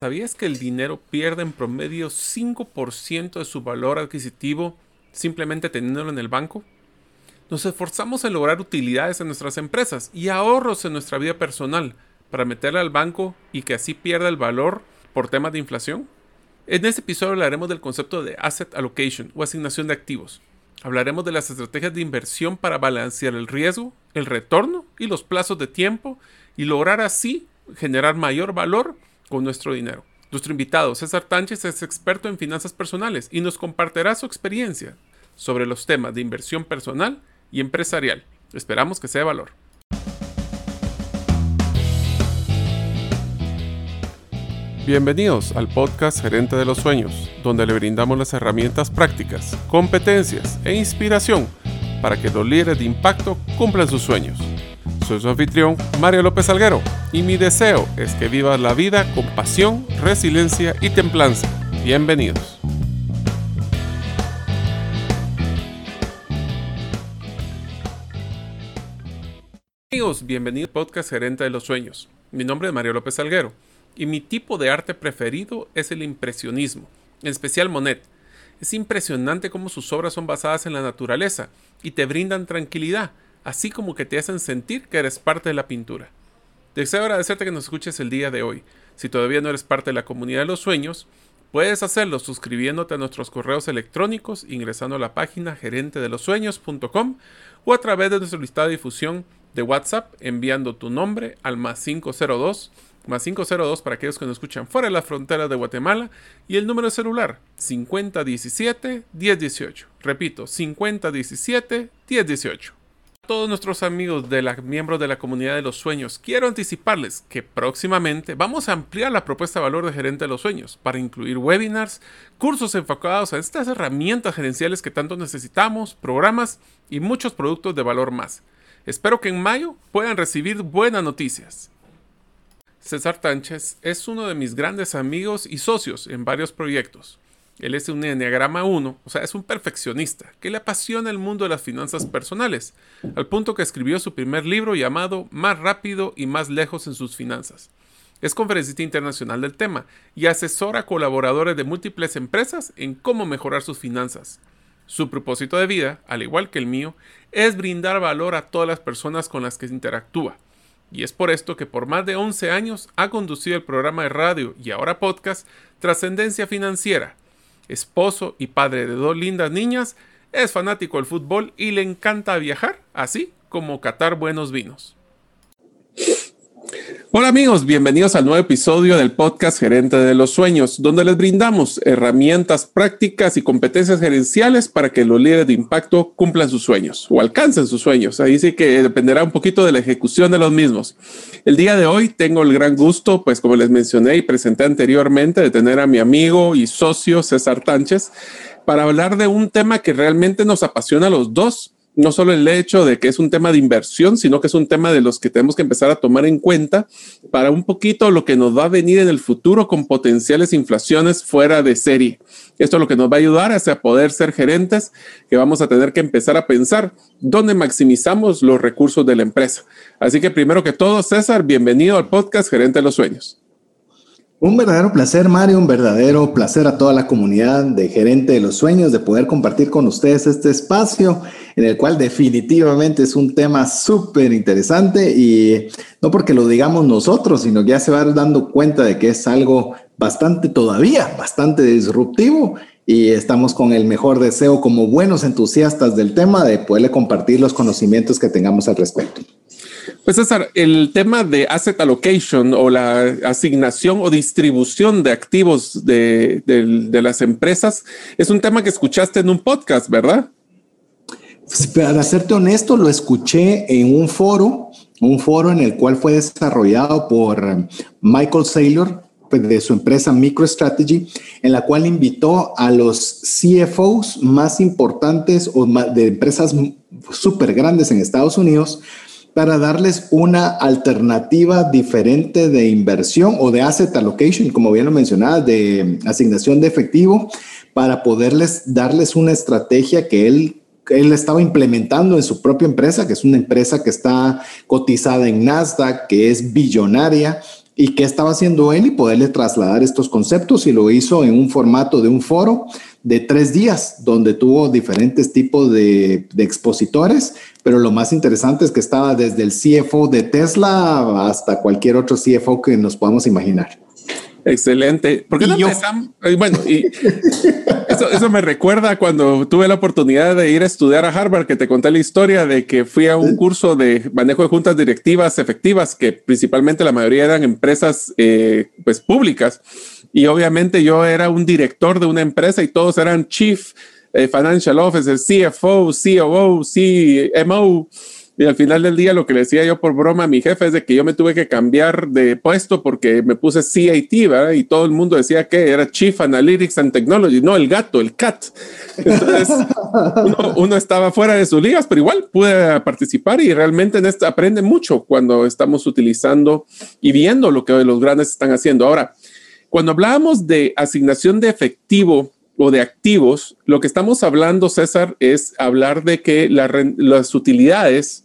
¿Sabías que el dinero pierde en promedio 5% de su valor adquisitivo simplemente teniéndolo en el banco? Nos esforzamos en lograr utilidades en nuestras empresas y ahorros en nuestra vida personal para meterle al banco y que así pierda el valor por temas de inflación. En este episodio hablaremos del concepto de asset allocation o asignación de activos. Hablaremos de las estrategias de inversión para balancear el riesgo, el retorno y los plazos de tiempo y lograr así generar mayor valor con nuestro dinero. Nuestro invitado, César Tánchez, es experto en finanzas personales y nos compartirá su experiencia sobre los temas de inversión personal y empresarial. Esperamos que sea de valor. Bienvenidos al podcast Gerente de los Sueños, donde le brindamos las herramientas prácticas, competencias e inspiración para que los líderes de impacto cumplan sus sueños. Soy su anfitrión, Mario López Alguero, y mi deseo es que vivas la vida con pasión, resiliencia y templanza. Bienvenidos. Amigos, bienvenidos al podcast Gerente de los Sueños. Mi nombre es Mario López Alguero y mi tipo de arte preferido es el impresionismo, en especial Monet. Es impresionante cómo sus obras son basadas en la naturaleza y te brindan tranquilidad así como que te hacen sentir que eres parte de la pintura. Deseo agradecerte que nos escuches el día de hoy. Si todavía no eres parte de la comunidad de los sueños, puedes hacerlo suscribiéndote a nuestros correos electrónicos, ingresando a la página gerentedelosueños.com o a través de nuestro listado de difusión de WhatsApp enviando tu nombre al más 502 más 502 para aquellos que nos escuchan fuera de la frontera de Guatemala y el número de celular 5017 1018. Repito, 5017 1018 todos nuestros amigos de la, miembros de la comunidad de los sueños, quiero anticiparles que próximamente vamos a ampliar la propuesta de valor de gerente de los sueños para incluir webinars, cursos enfocados a estas herramientas gerenciales que tanto necesitamos, programas y muchos productos de valor más. Espero que en mayo puedan recibir buenas noticias. César Tánchez es uno de mis grandes amigos y socios en varios proyectos. Él es un Enneagrama 1, o sea, es un perfeccionista que le apasiona el mundo de las finanzas personales, al punto que escribió su primer libro llamado Más rápido y más lejos en sus finanzas. Es conferencista internacional del tema y asesora a colaboradores de múltiples empresas en cómo mejorar sus finanzas. Su propósito de vida, al igual que el mío, es brindar valor a todas las personas con las que interactúa. Y es por esto que por más de 11 años ha conducido el programa de radio y ahora podcast Trascendencia Financiera, esposo y padre de dos lindas niñas, es fanático del fútbol y le encanta viajar, así como catar buenos vinos. Hola amigos, bienvenidos al nuevo episodio del podcast Gerente de los Sueños, donde les brindamos herramientas prácticas y competencias gerenciales para que los líderes de impacto cumplan sus sueños o alcancen sus sueños. Ahí sí que dependerá un poquito de la ejecución de los mismos. El día de hoy tengo el gran gusto, pues como les mencioné y presenté anteriormente, de tener a mi amigo y socio César Tánchez para hablar de un tema que realmente nos apasiona a los dos no solo el hecho de que es un tema de inversión, sino que es un tema de los que tenemos que empezar a tomar en cuenta para un poquito lo que nos va a venir en el futuro con potenciales inflaciones fuera de serie. Esto es lo que nos va a ayudar a poder ser gerentes, que vamos a tener que empezar a pensar dónde maximizamos los recursos de la empresa. Así que primero que todo, César, bienvenido al podcast Gerente de los Sueños. Un verdadero placer, Mario, un verdadero placer a toda la comunidad de Gerente de los Sueños de poder compartir con ustedes este espacio en el cual definitivamente es un tema súper interesante y no porque lo digamos nosotros, sino que ya se va dando cuenta de que es algo bastante todavía, bastante disruptivo y estamos con el mejor deseo como buenos entusiastas del tema de poderle compartir los conocimientos que tengamos al respecto. Pues César, el tema de asset allocation o la asignación o distribución de activos de, las empresas es un tema que escuchaste en un podcast, ¿verdad? Para serte honesto, lo escuché en un foro, un foro en el cual fue desarrollado por Michael Saylor pues, de su empresa MicroStrategy, en la cual invitó a los CFOs más importantes o de empresas súper grandes en Estados Unidos para darles una alternativa diferente de inversión o de asset allocation, como bien lo mencionaba, de asignación de efectivo, para poderles darles una estrategia que él él estaba implementando en su propia empresa, que es una empresa que está cotizada en Nasdaq, que es billonaria, y qué estaba haciendo él y poderle trasladar estos conceptos y lo hizo en un formato de un foro de tres días donde tuvo diferentes tipos de, de expositores, pero lo más interesante es que estaba desde el CFO de Tesla hasta cualquier otro CFO que nos podamos imaginar. Excelente. ¿Por qué no empezamos? Bueno, y eso, eso, me recuerda cuando tuve la oportunidad de ir a estudiar a Harvard, que te conté la historia de que fui a un curso de manejo de juntas directivas efectivas, que principalmente la mayoría eran empresas eh, pues públicas. Y obviamente yo era un director de una empresa y todos eran chief eh, financial officer, CFO, COO, CMO. Y al final del día lo que le decía yo por broma a mi jefe es de que yo me tuve que cambiar de puesto porque me puse CAT, ¿verdad? Y todo el mundo decía que era Chief Analytics and Technology, no el gato, el cat. Entonces uno, estaba fuera de sus ligas, pero igual pude participar y realmente en esto aprende mucho cuando estamos utilizando y viendo lo que los grandes están haciendo. Ahora, cuando hablábamos de asignación de efectivo, o de activos, lo que estamos hablando, César, es hablar de que las utilidades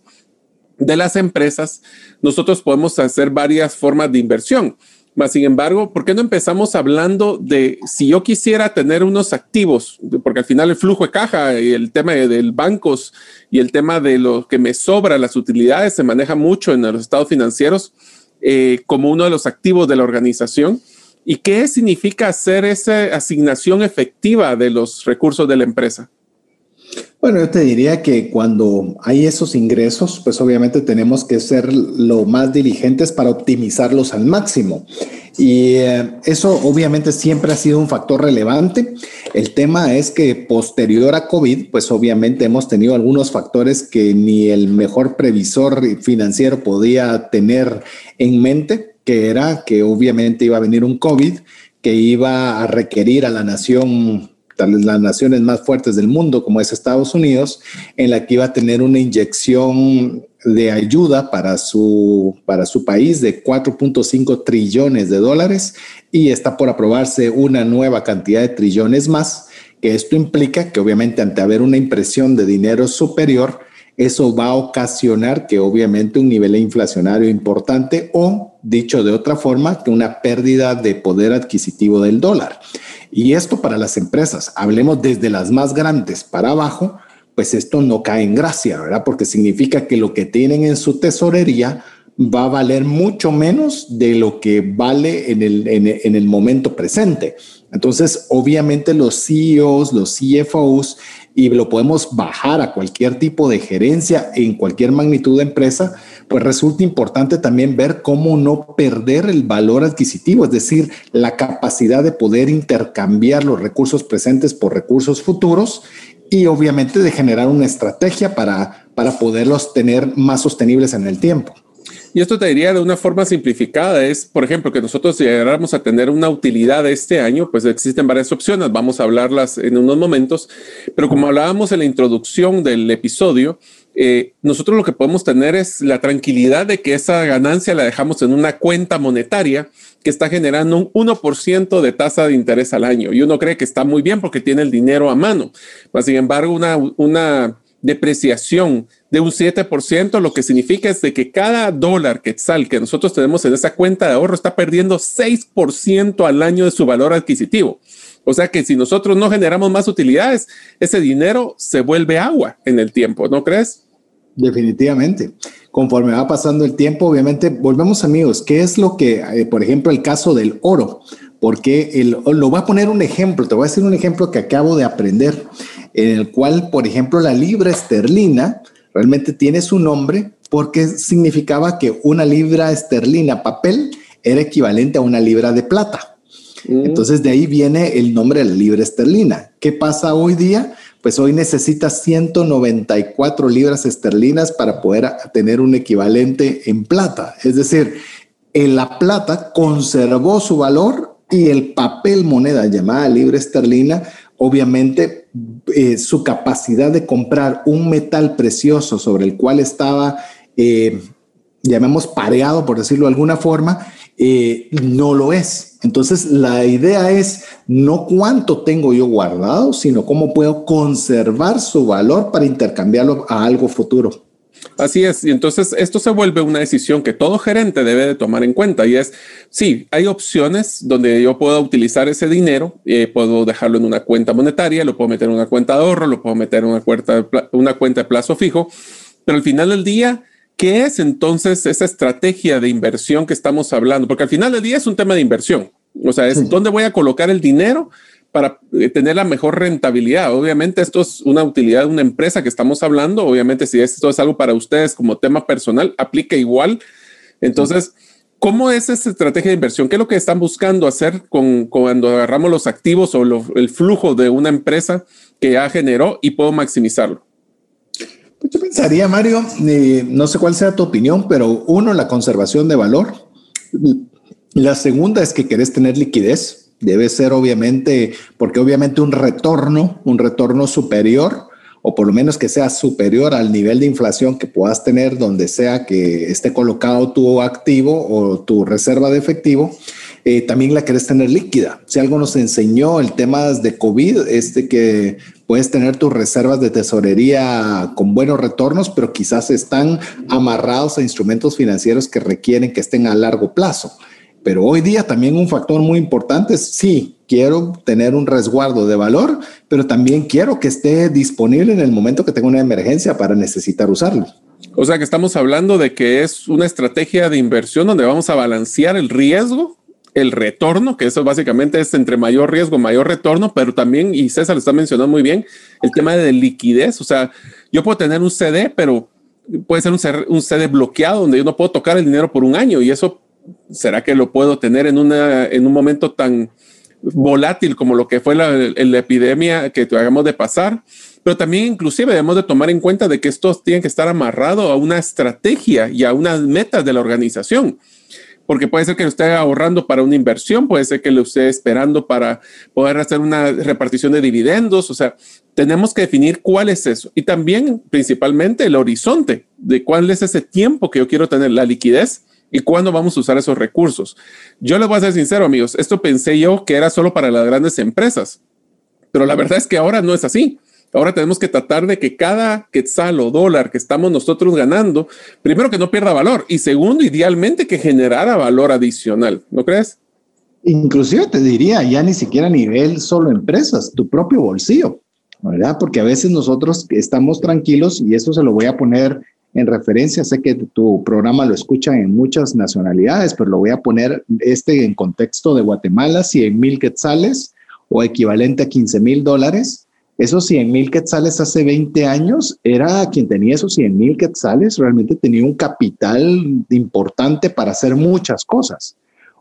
de las empresas, nosotros podemos hacer varias formas de inversión. Mas, sin embargo, ¿por qué no empezamos hablando de si yo quisiera tener unos activos? Porque al final el flujo de caja y el tema de, bancos y el tema de lo que me sobra, las utilidades, se maneja mucho en los estados financieros eh, como uno de los activos de la organización. ¿Y qué significa hacer esa asignación efectiva de los recursos de la empresa? Bueno, yo te diría que cuando hay esos ingresos, pues obviamente tenemos que ser lo más diligentes para optimizarlos al máximo. Y eh, eso obviamente siempre ha sido un factor relevante. El tema es que posterior a COVID, pues obviamente hemos tenido algunos factores que ni el mejor previsor financiero podía tener en mente, que era que obviamente iba a venir un COVID que iba a requerir a la nación las naciones más fuertes del mundo, como es Estados Unidos, en la que iba a tener una inyección de ayuda para su, para su país de 4.5 trillones de dólares y está por aprobarse una nueva cantidad de trillones más, que esto implica que obviamente ante haber una impresión de dinero superior, eso va a ocasionar que obviamente un nivel inflacionario importante o, dicho de otra forma, que una pérdida de poder adquisitivo del dólar. Y esto para las empresas, hablemos desde las más grandes para abajo, pues esto no cae en gracia, ¿verdad? Porque significa que lo que tienen en su tesorería va a valer mucho menos de lo que vale en el, en, momento presente. Entonces, obviamente los CEOs, los CFOs, y lo podemos bajar a cualquier tipo de gerencia en cualquier magnitud de empresa, pues resulta importante también ver cómo no perder el valor adquisitivo, es decir, la capacidad de poder intercambiar los recursos presentes por recursos futuros y obviamente de generar una estrategia para, para poderlos tener más sostenibles en el tiempo. Y esto te diría de una forma simplificada, es, por ejemplo, que nosotros llegáramos a tener una utilidad este año, pues existen varias opciones, vamos a hablarlas en unos momentos, pero como hablábamos en la introducción del episodio, eh, nosotros lo que podemos tener es la tranquilidad de que esa ganancia la dejamos en una cuenta monetaria que está generando un 1% de tasa de interés al año. Y uno cree que está muy bien porque tiene el dinero a mano. sin embargo, una, una depreciación de un 7%, lo que significa es de que cada dólar quetzal que nosotros tenemos en esa cuenta de ahorro está perdiendo 6% al año de su valor adquisitivo. O sea que si nosotros no generamos más utilidades, ese dinero se vuelve agua en el tiempo, ¿no crees? Definitivamente. Conforme va pasando el tiempo, obviamente, volvemos amigos, ¿qué es lo que, eh, por ejemplo, el caso del oro? Porque el, lo voy a poner un ejemplo, te voy a decir un ejemplo que acabo de aprender, en el cual, por ejemplo, la libra esterlina realmente tiene su nombre porque significaba que una libra esterlina papel era equivalente a una libra de plata. Entonces de ahí viene el nombre de la libra esterlina. ¿Qué pasa hoy día? Pues hoy necesitas 194 libras esterlinas para poder tener un equivalente en plata. Es decir, en la plata conservó su valor y el papel moneda llamada libra esterlina, obviamente eh, su capacidad de comprar un metal precioso sobre el cual estaba, eh, llamemos pareado, por decirlo de alguna forma, eh, no lo es. Entonces, la idea es no cuánto tengo yo guardado, sino cómo puedo conservar su valor para intercambiarlo a algo futuro. Así es, y entonces esto se vuelve una decisión que todo gerente debe de tomar en cuenta y es, sí, hay opciones donde yo puedo utilizar ese dinero, eh, puedo dejarlo en una cuenta monetaria, lo puedo meter en una cuenta de ahorro, lo puedo meter en una cuenta, una cuenta de plazo fijo, pero al final del día, ¿qué es entonces esa estrategia de inversión que estamos hablando? Porque al final del día es un tema de inversión, o sea, es dónde voy a colocar el dinero para eh, tener la mejor rentabilidad. Obviamente esto es una utilidad de una empresa que estamos hablando. Obviamente si esto es algo para ustedes como tema personal, aplica igual. Entonces, ¿cómo es esa estrategia de inversión? ¿Qué es lo que están buscando hacer con, cuando agarramos los activos o el flujo de una empresa que ya generó y puedo maximizarlo? Pues yo pensaría, Mario, eh, no sé cuál sea tu opinión, pero uno, la conservación de valor. La segunda es que querés tener liquidez Debe ser obviamente, porque obviamente un retorno, un retorno superior, o por lo menos que sea superior al nivel de inflación que puedas tener donde sea que esté colocado tu activo o tu reserva de efectivo, eh, también la querés tener líquida. Si algo nos enseñó el tema de COVID, es de que puedes tener tus reservas de tesorería con buenos retornos, pero quizás están amarrados a instrumentos financieros que requieren que estén a largo plazo. Pero hoy día también un factor muy importante es, sí, quiero tener un resguardo de valor, pero también quiero que esté disponible en el momento que tenga una emergencia para necesitar usarlo. O sea que estamos hablando de que es una estrategia de inversión donde vamos a balancear el riesgo, el retorno, que eso básicamente es entre mayor riesgo, mayor retorno, pero también, y César lo está mencionando muy bien, el tema de liquidez. O sea, yo puedo tener un CD, pero puede ser un, CD bloqueado donde yo no puedo tocar el dinero por un año y eso ¿será que lo puedo tener en, una, en un momento tan volátil como lo que fue la, epidemia que hagamos de pasar? Pero también inclusive debemos de tomar en cuenta de que estos tienen que estar amarrados a una estrategia y a unas metas de la organización. Porque puede ser que lo esté ahorrando para una inversión, puede ser que lo esté esperando para poder hacer una repartición de dividendos. O sea, tenemos que definir cuál es eso. Y también, principalmente, el horizonte de cuál es ese tiempo que yo quiero tener, la liquidez y cuándo vamos a usar esos recursos. Yo les voy a ser sincero, amigos, esto pensé yo que era solo para las grandes empresas, pero la verdad es que ahora no es así. Ahora tenemos que tratar de que cada quetzal o dólar que estamos nosotros ganando, primero que no pierda valor y segundo, idealmente que generara valor adicional, ¿no crees? Inclusive te diría, ya ni siquiera a nivel solo empresas, tu propio bolsillo, ¿verdad? Porque a veces nosotros estamos tranquilos y eso se lo voy a poner en referencia, sé que tu programa lo escuchan en muchas nacionalidades, pero lo voy a poner este en contexto de Guatemala, 100 mil quetzales o equivalente a 15 mil dólares. Esos 100 mil quetzales hace 20 años era quien tenía esos 100 mil quetzales, realmente tenía un capital importante para hacer muchas cosas.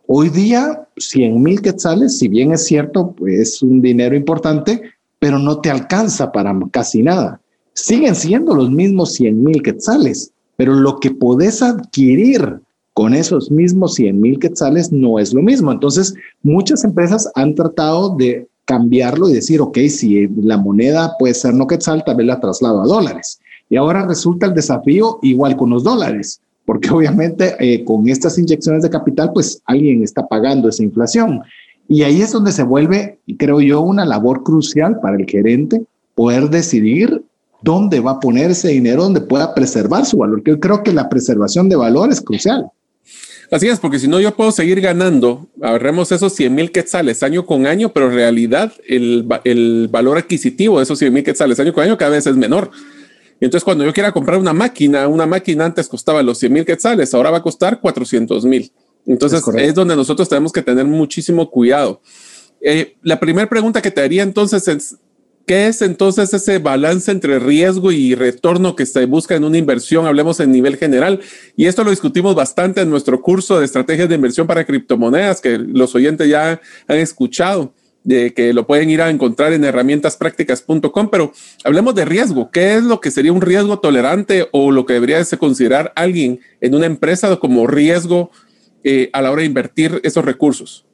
Hoy día, 100 mil quetzales, si bien es cierto, es un dinero importante, pero no te alcanza para casi nada siguen siendo los mismos 100 mil quetzales, pero lo que podés adquirir con esos mismos 100 mil quetzales no es lo mismo. Entonces, muchas empresas han tratado de cambiarlo y decir, ok, si la moneda puede ser no quetzal, tal vez la traslado a dólares. Y ahora resulta el desafío igual con los dólares, porque obviamente eh, con estas inyecciones de capital, pues alguien está pagando esa inflación. Y ahí es donde se vuelve, creo yo, una labor crucial para el gerente poder decidir dónde va a poner ese dinero donde pueda preservar su valor. Yo creo que la preservación de valor es crucial. Así es, porque si no yo puedo seguir ganando, ahorremos esos 100 mil quetzales año con año, pero en realidad el, el, valor adquisitivo de esos 100 mil quetzales año con año cada vez es menor. entonces cuando yo quiera comprar una máquina, una máquina antes costaba los 100 mil quetzales, ahora va a costar 400 mil. Entonces es, donde nosotros tenemos que tener muchísimo cuidado. Eh, la primera pregunta que te haría entonces es, ¿Qué es entonces ese balance entre riesgo y retorno que se busca en una inversión? Hablemos en nivel general. Y esto lo discutimos bastante en nuestro curso de estrategias de inversión para criptomonedas, que los oyentes ya han escuchado, de que lo pueden ir a encontrar en herramientasprácticas.com. Pero hablemos de riesgo. ¿Qué es lo que sería un riesgo tolerante o lo que debería considerar alguien en una empresa como riesgo eh, a la hora de invertir esos recursos?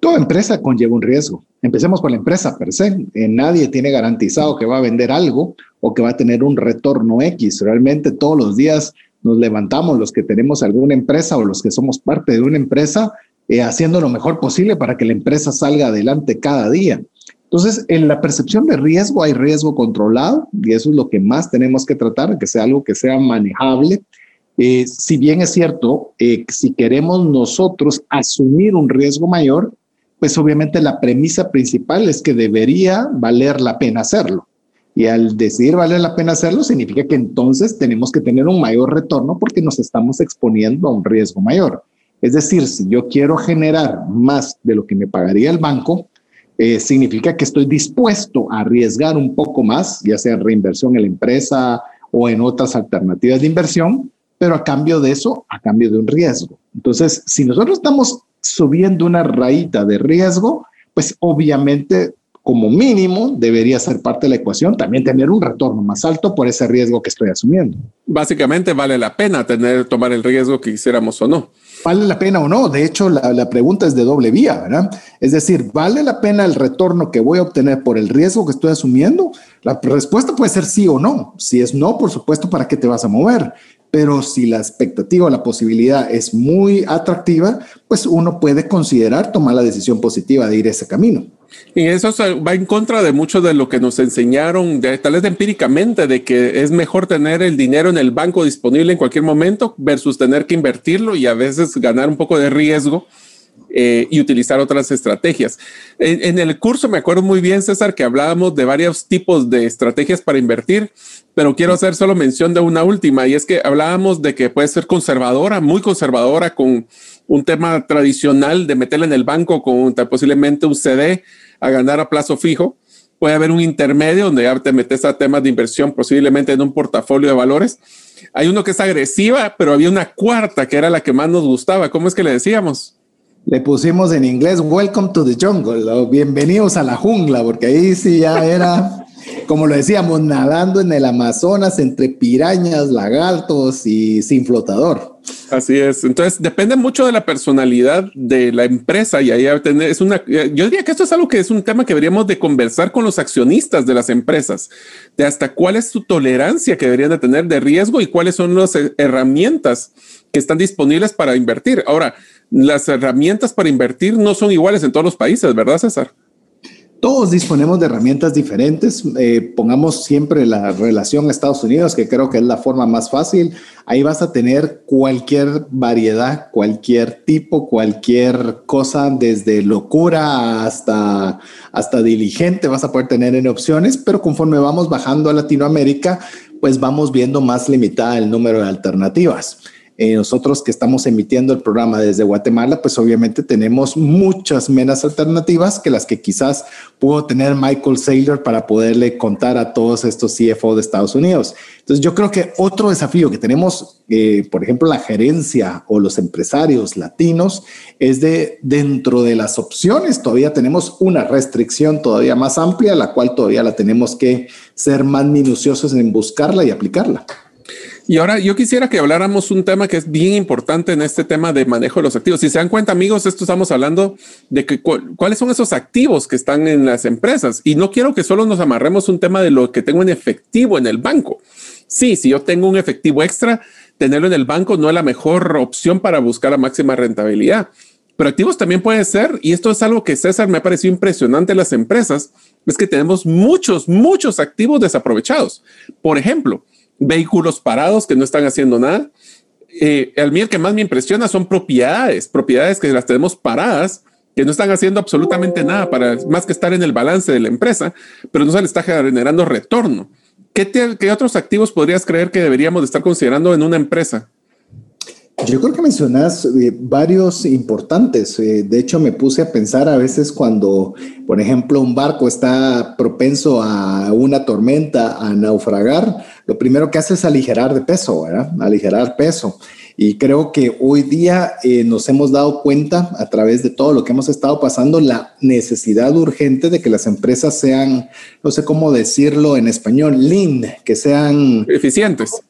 Toda empresa conlleva un riesgo. Empecemos con la empresa per se. Eh, nadie tiene garantizado que va a vender algo o que va a tener un retorno X. Realmente todos los días nos levantamos los que tenemos alguna empresa o los que somos parte de una empresa eh, haciendo lo mejor posible para que la empresa salga adelante cada día. Entonces, en la percepción de riesgo hay riesgo controlado y eso es lo que más tenemos que tratar, que sea algo que sea manejable. Eh, si bien es cierto, eh, si queremos nosotros asumir un riesgo mayor, pues obviamente la premisa principal es que debería valer la pena hacerlo. Y al decidir vale la pena hacerlo, significa que entonces tenemos que tener un mayor retorno porque nos estamos exponiendo a un riesgo mayor. Es decir, si yo quiero generar más de lo que me pagaría el banco, eh, significa que estoy dispuesto a arriesgar un poco más, ya sea reinversión en la empresa o en otras alternativas de inversión, pero a cambio de eso, a cambio de un riesgo. Entonces, si nosotros estamos subiendo una rayita de riesgo, pues obviamente como mínimo debería ser parte de la ecuación también tener un retorno más alto por ese riesgo que estoy asumiendo. Básicamente vale la pena tener tomar el riesgo que quisiéramos o no. ¿Vale la pena o no? De hecho, la, la, pregunta es de doble vía, ¿verdad? Es decir, ¿vale la pena el retorno que voy a obtener por el riesgo que estoy asumiendo? La respuesta puede ser sí o no. Si es no, por supuesto, ¿para qué te vas a mover? Pero si la expectativa o la posibilidad es muy atractiva, pues uno puede considerar tomar la decisión positiva de ir ese camino. Y eso va en contra de mucho de lo que nos enseñaron, de, tal vez empíricamente, de que es mejor tener el dinero en el banco disponible en cualquier momento versus tener que invertirlo y a veces ganar un poco de riesgo eh, y utilizar otras estrategias. En, en, el curso me acuerdo muy bien, César, que hablábamos de varios tipos de estrategias para invertir, pero quiero hacer solo mención de una última y es que hablábamos de que puede ser conservadora, muy conservadora con un tema tradicional de meterla en el banco con posiblemente un CD a ganar a plazo fijo. Puede haber un intermedio donde ya te metes a temas de inversión, posiblemente en un portafolio de valores. Hay uno que es agresiva, pero había una cuarta que era la que más nos gustaba. ¿Cómo es que le decíamos? Le pusimos en inglés Welcome to the Jungle, o bienvenidos a la jungla, porque ahí sí ya era como lo decíamos, nadando en el Amazonas entre pirañas, lagartos y sin flotador. Así es. Entonces depende mucho de la personalidad de la empresa y ahí es una. Yo diría que esto es algo que es un tema que deberíamos de conversar con los accionistas de las empresas, de hasta cuál es su tolerancia que deberían de tener de riesgo y cuáles son las herramientas que están disponibles para invertir. Ahora, las herramientas para invertir no son iguales en todos los países, ¿verdad, César? Todos disponemos de herramientas diferentes. Eh, pongamos siempre la relación Estados Unidos, que creo que es la forma más fácil. Ahí vas a tener cualquier variedad, cualquier tipo, cualquier cosa, desde locura hasta, hasta diligente, vas a poder tener en opciones, pero conforme vamos bajando a Latinoamérica, pues vamos viendo más limitada el número de alternativas. Eh, nosotros que estamos emitiendo el programa desde Guatemala, pues obviamente tenemos muchas menos alternativas que las que quizás pudo tener Michael Saylor para poderle contar a todos estos CFO de Estados Unidos. Entonces yo creo que otro desafío que tenemos, eh, por ejemplo, la gerencia o los empresarios latinos, es de dentro de las opciones todavía tenemos una restricción todavía más amplia, la cual todavía la tenemos que ser más minuciosos en buscarla y aplicarla. Y ahora yo quisiera que habláramos un tema que es bien importante en este tema de manejo de los activos. Si se dan cuenta, amigos, esto estamos hablando de que cuáles son esos activos que están en las empresas. Y no quiero que solo nos amarremos un tema de lo que tengo en efectivo en el banco. Sí, si yo tengo un efectivo extra, tenerlo en el banco no es la mejor opción para buscar la máxima rentabilidad. Pero activos también puede ser, y esto es algo que César me ha parecido impresionante en las empresas, es que tenemos muchos, muchos activos desaprovechados. Por ejemplo, vehículos parados que no están haciendo nada. Eh, el que más me impresiona son propiedades, propiedades que las tenemos paradas, que no están haciendo absolutamente nada para más que estar en el balance de la empresa, pero no se le está generando retorno. ¿Qué, ¿Qué otros activos podrías creer que deberíamos estar considerando en una empresa? Yo creo que mencionas eh, varios importantes. Eh, de hecho, me puse a pensar a veces cuando, por ejemplo, un barco está propenso a una tormenta, a naufragar, lo primero que hace es aligerar de peso, ¿verdad? Aligerar peso. Y creo que hoy día eh, nos hemos dado cuenta a través de todo lo que hemos estado pasando, la necesidad urgente de que las empresas sean, no sé cómo decirlo en español, lean, que sean eficientes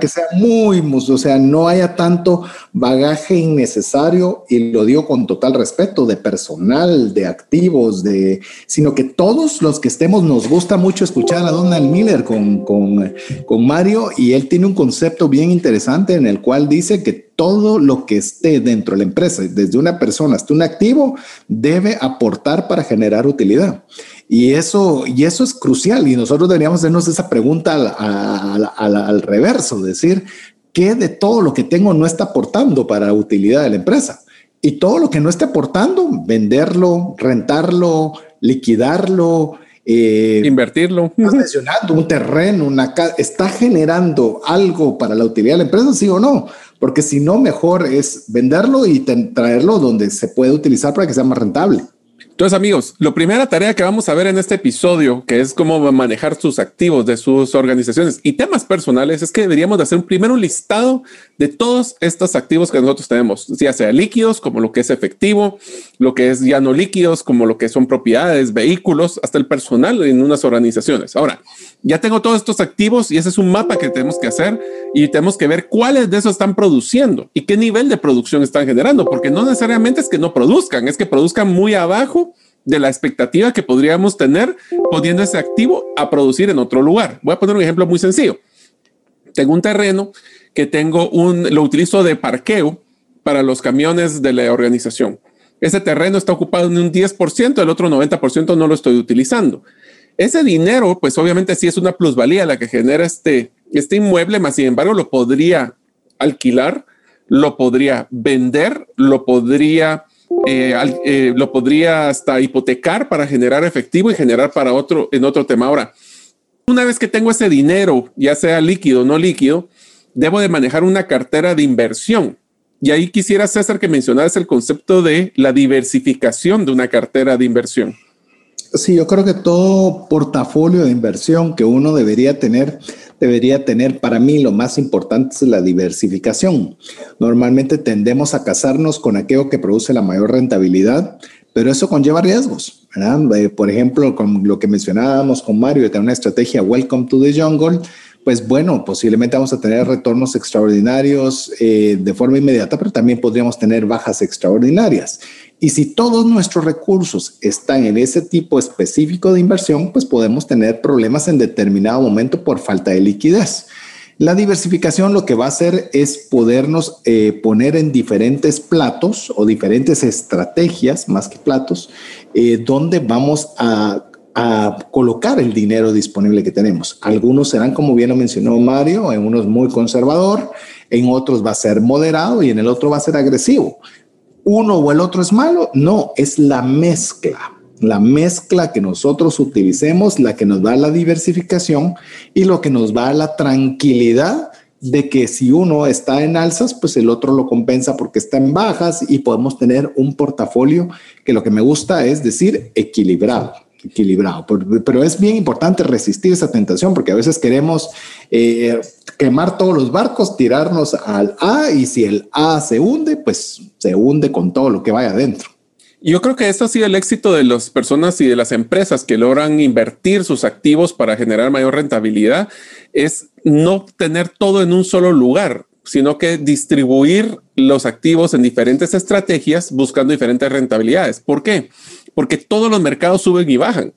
Que sea muy, o sea, no haya tanto bagaje innecesario, y lo digo con total respeto, de personal, de activos, de, sino que todos los que estemos, nos gusta mucho escuchar a Donald Miller con, con, con Mario, y él tiene un concepto bien interesante en el cual dice que todo lo que esté dentro de la empresa, desde una persona hasta un activo, debe aportar para generar utilidad. Y eso, y eso es crucial. Y nosotros deberíamos hacernos esa pregunta al, al reverso, decir, ¿qué de todo lo que tengo no está aportando para la utilidad de la empresa? Y todo lo que no esté aportando, venderlo, rentarlo, liquidarlo, eh, invertirlo. mencionando un terreno, una está generando algo para la utilidad de la empresa, sí o no, porque si no, mejor es venderlo y traerlo donde se puede utilizar para que sea más rentable. Entonces, amigos, la primera tarea que vamos a ver en este episodio, que es cómo manejar sus activos de sus organizaciones y temas personales, es que deberíamos de hacer primero un listado de todos estos activos que nosotros tenemos, ya sea líquidos, como lo que es efectivo, lo que es ya no líquidos, como lo que son propiedades, vehículos, hasta el personal en unas organizaciones. Ahora, ya tengo todos estos activos y ese es un mapa que tenemos que hacer y tenemos que ver cuáles de esos están produciendo y qué nivel de producción están generando, porque no necesariamente es que no produzcan, es que produzcan muy abajo de la expectativa que podríamos tener poniendo ese activo a producir en otro lugar. Voy a poner un ejemplo muy sencillo. Tengo un terreno que tengo un, lo utilizo de parqueo para los camiones de la organización. Ese terreno está ocupado en un 10%, el otro 90% no lo estoy utilizando. Ese dinero, pues obviamente sí es una plusvalía la que genera este, este inmueble, más sin embargo lo podría alquilar, lo podría vender, lo podría eh, eh, lo podría hasta hipotecar para generar efectivo y generar para otro en otro tema. Ahora, una vez que tengo ese dinero, ya sea líquido o no líquido, debo de manejar una cartera de inversión. Y ahí quisiera, César, que mencionaras el concepto de la diversificación de una cartera de inversión. Sí, yo creo que todo portafolio de inversión que uno debería tener debería tener para mí lo más importante es la diversificación. Normalmente tendemos a casarnos con aquello que produce la mayor rentabilidad, pero eso conlleva riesgos. Eh, por ejemplo, con lo que mencionábamos con Mario, de tener una estrategia Welcome to the Jungle, pues bueno, posiblemente vamos a tener retornos extraordinarios eh, de forma inmediata, pero también podríamos tener bajas extraordinarias. Y si todos nuestros recursos están en ese tipo específico de inversión, pues podemos tener problemas en determinado momento por falta de liquidez. La diversificación lo que va a hacer es podernos eh, poner en diferentes platos o diferentes estrategias, más que platos, eh, donde vamos a, a, colocar el dinero disponible que tenemos. Algunos serán, como bien lo mencionó Mario, en unos muy conservador, en otros va a ser moderado y en el otro va a ser agresivo uno o el otro es malo. No, es la mezcla. La mezcla que nosotros utilicemos, la que nos da la diversificación y lo que nos da la tranquilidad de que si uno está en alzas, pues el otro lo compensa porque está en bajas y podemos tener un portafolio que lo que me gusta es decir equilibrado equilibrado. Pero es bien importante resistir esa tentación porque a veces queremos eh, quemar todos los barcos, tirarnos al A y si el A se hunde, pues se hunde con todo lo que vaya adentro. Yo creo que esto ha sido el éxito de las personas y de las empresas que logran invertir sus activos para generar mayor rentabilidad, es no tener todo en un solo lugar, sino que distribuir los activos en diferentes estrategias buscando diferentes rentabilidades. ¿Por qué? Porque todos los mercados suben y bajan.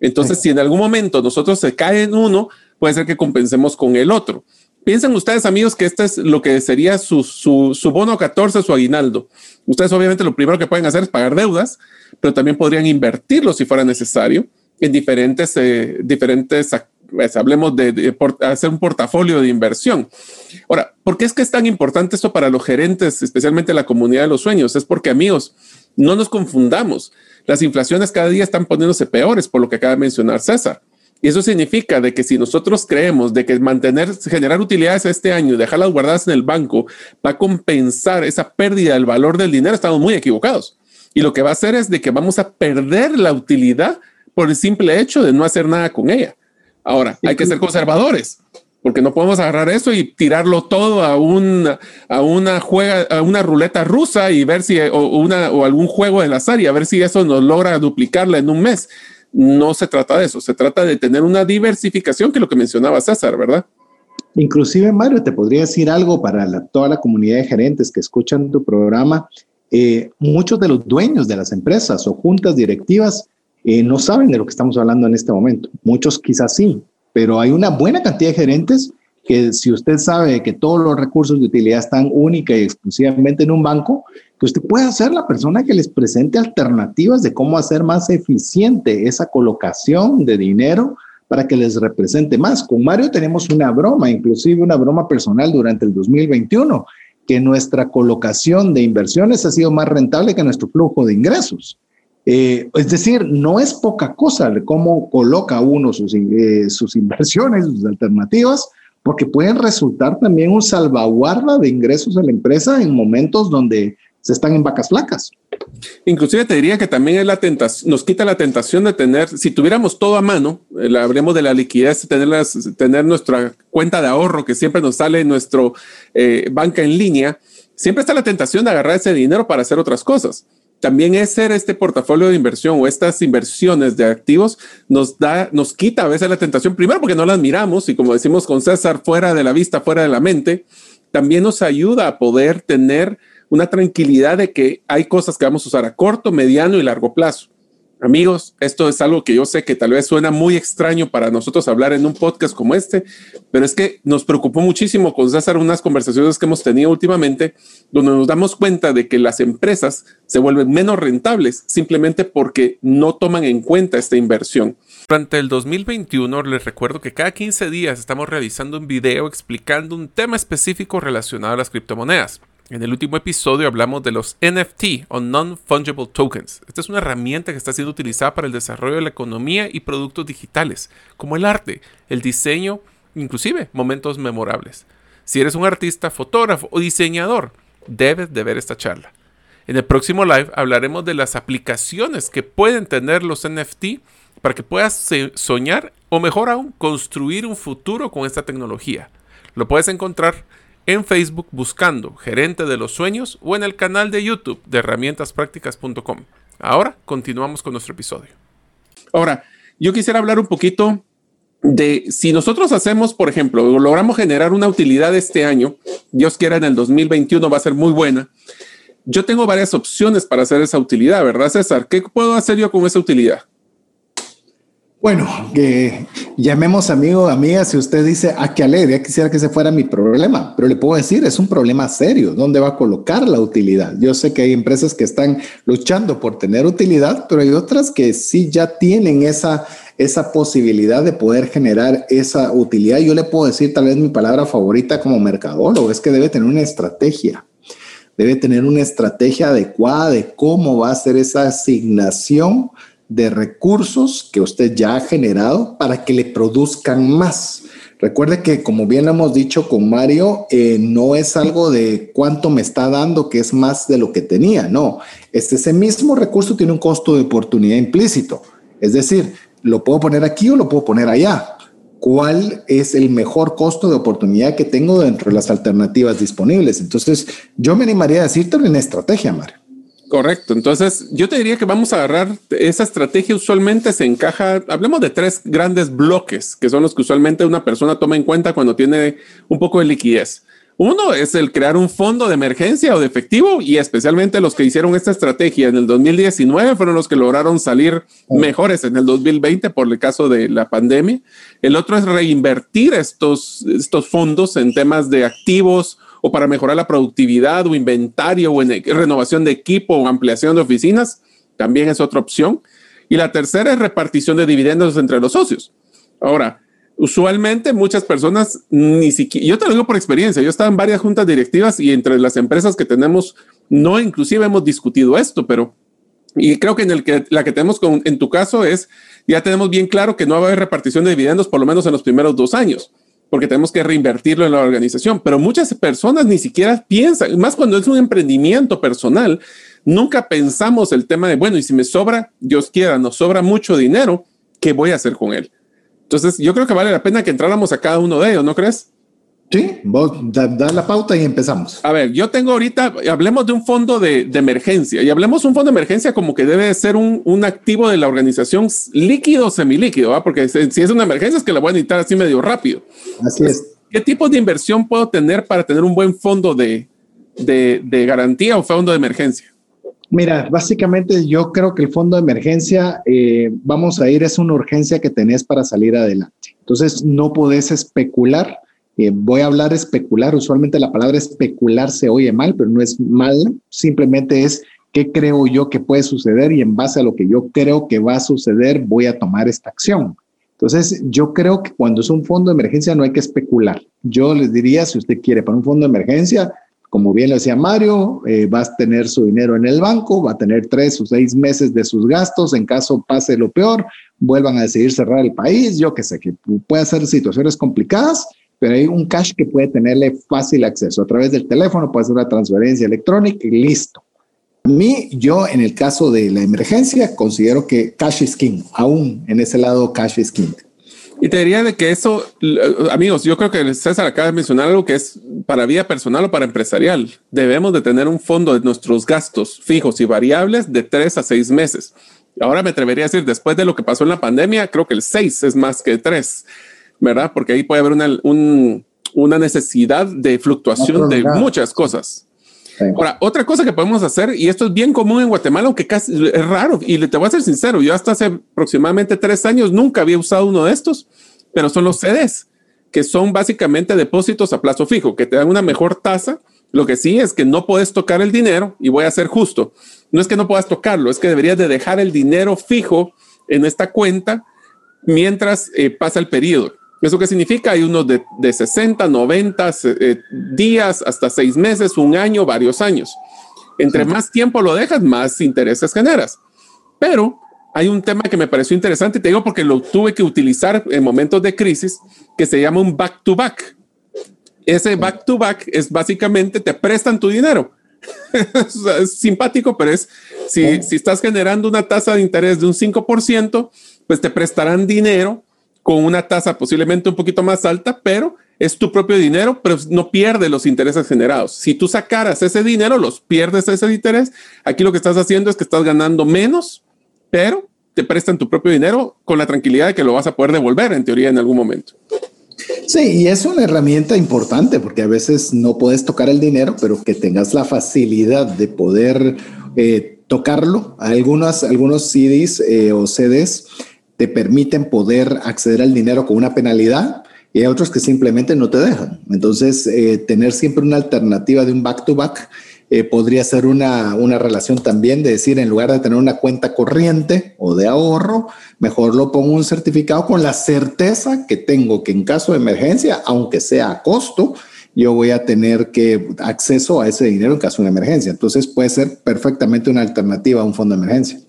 Entonces, si en algún momento nosotros se cae en uno, puede ser que compensemos con el otro. Piensen ustedes, amigos, que este es lo que sería su, su, bono 14, su aguinaldo. Ustedes obviamente lo primero que pueden hacer es pagar deudas, pero también podrían invertirlo si fuera necesario en diferentes, eh, diferentes pues, hablemos de, hacer un portafolio de inversión. Ahora, ¿por qué es que es tan importante esto para los gerentes, especialmente la comunidad de los sueños? Es porque, amigos, no nos confundamos. Las inflaciones cada día están poniéndose peores por lo que acaba de mencionar César. Y eso significa de que si nosotros creemos de que mantener, generar utilidades este año y dejarlas guardadas en el banco va a compensar esa pérdida del valor del dinero, estamos muy equivocados. Y lo que va a hacer es de que vamos a perder la utilidad por el simple hecho de no hacer nada con ella. Ahora, hay que ser conservadores porque no podemos agarrar eso y tirarlo todo a una, a una juega, a una ruleta rusa y ver si, o, una, o algún juego del azar y a ver si eso nos logra duplicarla en un mes. No se trata de eso, se trata de tener una diversificación, que es lo que mencionaba César, ¿verdad? Inclusive, Mario, te podría decir algo para toda la comunidad de gerentes que escuchan tu programa. Eh, muchos de los dueños de las empresas o juntas directivas eh, no saben de lo que estamos hablando en este momento. Muchos quizás sí, pero hay una buena cantidad de gerentes que si usted sabe que todos los recursos de utilidad están única y exclusivamente en un banco, que usted pueda ser la persona que les presente alternativas de cómo hacer más eficiente esa colocación de dinero para que les represente más. Con Mario tenemos una broma, inclusive una broma personal durante el 2021, que nuestra colocación de inversiones ha sido más rentable que nuestro flujo de ingresos. Eh, es decir, no es poca cosa cómo coloca uno sus, eh, sus inversiones, sus alternativas, porque pueden resultar también un salvaguarda de ingresos a la empresa en momentos donde se están en vacas flacas. Inclusive te diría que también es la tentación, nos quita la tentación de tener, si tuviéramos todo a mano, eh, hablemos de la liquidez, tener, nuestra cuenta de ahorro que siempre nos sale en nuestro banca en línea, siempre está la tentación de agarrar ese dinero para hacer otras cosas también es ser este portafolio de inversión o estas inversiones de activos nos da, nos quita a veces la tentación, primero porque no las miramos y como decimos con César, fuera de la vista, fuera de la mente, también nos ayuda a poder tener una tranquilidad de que hay cosas que vamos a usar a corto, mediano y largo plazo. Amigos, esto es algo que yo sé que tal vez suena muy extraño para nosotros hablar en un podcast como este, pero es que nos preocupó muchísimo con César unas conversaciones que hemos tenido últimamente, donde nos damos cuenta de que las empresas se vuelven menos rentables simplemente porque no toman en cuenta esta inversión. Durante el 2021 les recuerdo que cada 15 días estamos realizando un video explicando un tema específico relacionado a las criptomonedas. En el último episodio hablamos de los NFT o Non-Fungible Tokens. Esta es una herramienta que está siendo utilizada para el desarrollo de la economía y productos digitales, como el arte, el diseño, inclusive momentos memorables. Si eres un artista, fotógrafo o diseñador, debes de ver esta charla. En el próximo live hablaremos de las aplicaciones que pueden tener los NFT para que puedas soñar o mejor aún construir un futuro con esta tecnología. Lo puedes encontrar en Facebook buscando Gerente de los Sueños o en el canal de YouTube de herramientasprácticas.com. Ahora continuamos con nuestro episodio. Ahora, yo quisiera hablar un poquito de si nosotros hacemos, por ejemplo, logramos generar una utilidad este año, Dios quiera en el 2021 va a ser muy buena. Yo tengo varias opciones para hacer esa utilidad, ¿verdad, César? ¿Qué puedo hacer yo con esa utilidad? Bueno, llamemos amigo, amiga, si usted dice, a ah, qué alegre, quisiera que ese fuera mi problema, pero le puedo decir, es un problema serio, ¿dónde va a colocar la utilidad? Yo sé que hay empresas que están luchando por tener utilidad, pero hay otras que sí ya tienen esa, esa posibilidad de poder generar esa utilidad. Yo le puedo decir, tal vez mi palabra favorita como mercadólogo, es que debe tener una estrategia debe tener una estrategia adecuada de cómo va a ser esa asignación de recursos que usted ya ha generado para que le produzcan más. Recuerde que, como bien hemos dicho con Mario, eh, no es algo de cuánto me está dando, que es más de lo que tenía. No, este, ese mismo recurso tiene un costo de oportunidad implícito. Es decir, lo puedo poner aquí o lo puedo poner allá. ¿Cuál es el mejor costo de oportunidad que tengo dentro de las alternativas disponibles? Entonces, yo me animaría a decirte una estrategia, Mario. Correcto. Entonces, yo te diría que vamos a agarrar esa estrategia. Usualmente se encaja, hablemos de tres grandes bloques, que son los que usualmente una persona toma en cuenta cuando tiene un poco de liquidez. Uno es el crear un fondo de emergencia o de efectivo y especialmente los que hicieron esta estrategia en el 2019 fueron los que lograron salir mejores en el 2020 por el caso de la pandemia. El otro es reinvertir estos, estos fondos en temas de activos o para mejorar la productividad o inventario o en renovación de equipo o ampliación de oficinas, también es otra opción. Y la tercera es repartición de dividendos entre los socios. Ahora, usualmente muchas personas ni siquiera, yo te lo digo por experiencia, yo estaba en varias juntas directivas y entre las empresas que tenemos, no inclusive hemos discutido esto, pero y creo que en el que la que tenemos con, en tu caso es, ya tenemos bien claro que no va a haber repartición de dividendos por lo menos en los primeros dos años porque tenemos que reinvertirlo en la organización. Pero muchas personas ni siquiera piensan, más cuando es un emprendimiento personal, nunca pensamos el tema de, bueno, y si me sobra, Dios quiera, nos sobra mucho dinero, ¿qué voy a hacer con él? Entonces, yo creo que vale la pena que entráramos a cada uno de ellos, ¿no crees? Sí, vos da, la pauta y empezamos. A ver, yo tengo ahorita, hablemos de un fondo de, emergencia y hablemos un fondo de emergencia como que debe ser un, un activo de la organización líquido o semilíquido, porque si es una emergencia es que la voy a necesitar así medio rápido. Así es. ¿Qué tipo de inversión puedo tener para tener un buen fondo de, de, de garantía o fondo de emergencia? Mira, básicamente yo creo que el fondo de emergencia, eh, vamos a ir, es una urgencia que tenés para salir adelante. Entonces, no podés especular Eh, voy a hablar especular, usualmente la palabra especular se oye mal, pero no es mal, simplemente es qué creo yo que puede suceder y en base a lo que yo creo que va a suceder voy a tomar esta acción. Entonces, yo creo que cuando es un fondo de emergencia no hay que especular. Yo les diría, si usted quiere para un fondo de emergencia, como bien lo decía Mario, eh, vas a tener su dinero en el banco, va a tener tres o seis meses de sus gastos. En caso pase lo peor, vuelvan a decidir cerrar el país. Yo que sé que puede ser situaciones complicadas, pero hay un cash que puede tenerle fácil acceso a través del teléfono, puede ser una transferencia electrónica y listo. A mí, yo en el caso de la emergencia, considero que cash is king, aún en ese lado cash is king. Y te diría de que eso, amigos, yo creo que César acaba de mencionar algo que es para vida personal o para empresarial. Debemos de tener un fondo de nuestros gastos fijos y variables de tres a seis meses. Ahora me atrevería a decir, después de lo que pasó en la pandemia, creo que el seis es más que tres, ¿verdad? Porque ahí puede haber una, una necesidad de fluctuación de muchas cosas. Ahora, otra cosa que podemos hacer, y esto es bien común en Guatemala, aunque casi es raro, y te voy a ser sincero, yo hasta hace aproximadamente tres años nunca había usado uno de estos, pero son los CDs, que son básicamente depósitos a plazo fijo, que te dan una mejor tasa. Lo que sí es que no puedes tocar el dinero, y voy a ser justo, no es que no puedas tocarlo, es que deberías de dejar el dinero fijo en esta cuenta mientras eh, pasa el periodo. ¿Eso qué significa? Hay unos de, de 60, 90 eh, días, hasta seis meses, un año, varios años. Entre más tiempo lo dejas, más intereses generas. Pero hay un tema que me pareció interesante, te digo porque lo tuve que utilizar en momentos de crisis, que se llama un back to back. Ese back to back es básicamente te prestan tu dinero. es simpático, pero es si, si estás generando una tasa de interés de un 5%, pues te prestarán dinero con una tasa posiblemente un poquito más alta, pero es tu propio dinero, pero no pierde los intereses generados. Si tú sacaras ese dinero, los pierdes ese interés. Aquí lo que estás haciendo es que estás ganando menos, pero te prestan tu propio dinero con la tranquilidad de que lo vas a poder devolver en teoría en algún momento. Sí, y es una herramienta importante porque a veces no puedes tocar el dinero, pero que tengas la facilidad de poder eh, tocarlo. Algunos, algunos CDs eh, o CDs te permiten poder acceder al dinero con una penalidad y hay otros que simplemente no te dejan. Entonces, eh, tener siempre una alternativa de un back-to-back eh, podría ser una, una relación también de decir, en lugar de tener una cuenta corriente o de ahorro, mejor lo pongo un certificado con la certeza que tengo que en caso de emergencia, aunque sea a costo, yo voy a tener que acceso a ese dinero en caso de emergencia. Entonces puede ser perfectamente una alternativa a un fondo de emergencia.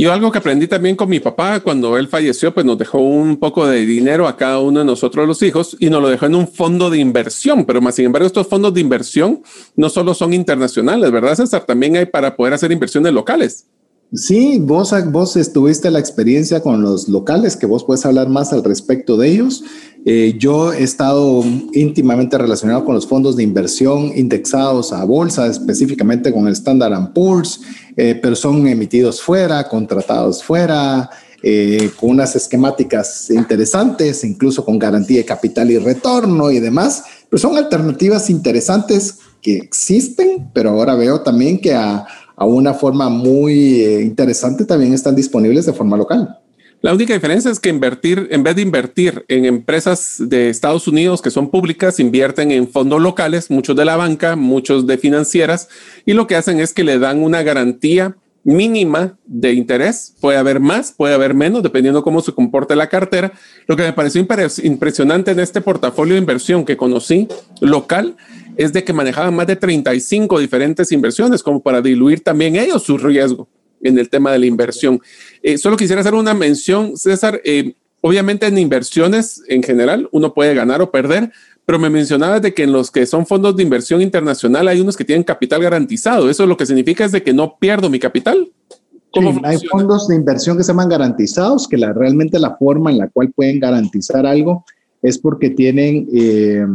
Yo algo que aprendí también con mi papá cuando él falleció, pues nos dejó un poco de dinero a cada uno de nosotros los hijos y nos lo dejó en un fondo de inversión, pero más sin embargo estos fondos de inversión no solo son internacionales, ¿verdad César? También hay para poder hacer inversiones locales. Sí, vos, vos estuviste la experiencia con los locales, que vos puedes hablar más al respecto de ellos. Eh, yo he estado íntimamente relacionado con los fondos de inversión indexados a bolsa, específicamente con el Standard Poor's, eh, pero son emitidos fuera, contratados fuera, eh, con unas esquemáticas interesantes, incluso con garantía de capital y retorno y demás. Pero son alternativas interesantes que existen, pero ahora veo también que a a una forma muy eh, interesante también están disponibles de forma local. La única diferencia es que invertir, en vez de invertir en empresas de Estados Unidos que son públicas, invierten en fondos locales, muchos de la banca, muchos de financieras, y lo que hacen es que le dan una garantía mínima de interés. Puede haber más, puede haber menos, dependiendo cómo se comporte la cartera. Lo que me pareció impresionante en este portafolio de inversión que conocí local es de que manejaban más de 35 diferentes inversiones, como para diluir también ellos su riesgo en el tema de la inversión. Eh, solo quisiera hacer una mención, César. Eh, obviamente en inversiones en general uno puede ganar o perder, pero me mencionabas de que en los que son fondos de inversión internacional hay unos que tienen capital garantizado. Eso lo que significa es de que no pierdo mi capital. hay fondos de inversión que se llaman garantizados, que la, realmente la forma en la cual pueden garantizar algo es porque tienen eh,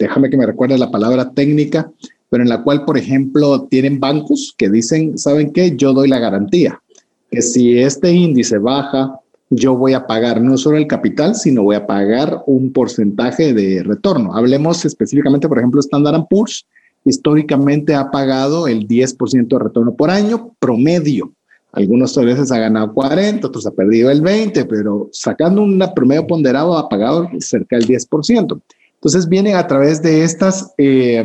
déjame que me recuerde la palabra técnica, pero en la cual, por ejemplo, tienen bancos que dicen, ¿saben qué? Yo doy la garantía, que si este índice baja, yo voy a pagar no solo el capital, sino voy a pagar un porcentaje de retorno. Hablemos específicamente, por ejemplo, Standard Poor's, históricamente ha pagado el 10% de retorno por año promedio. Algunos veces ha ganado 40, otros ha perdido el 20, pero sacando un promedio ponderado ha pagado cerca del 10%. Entonces vienen a través de estas, eh,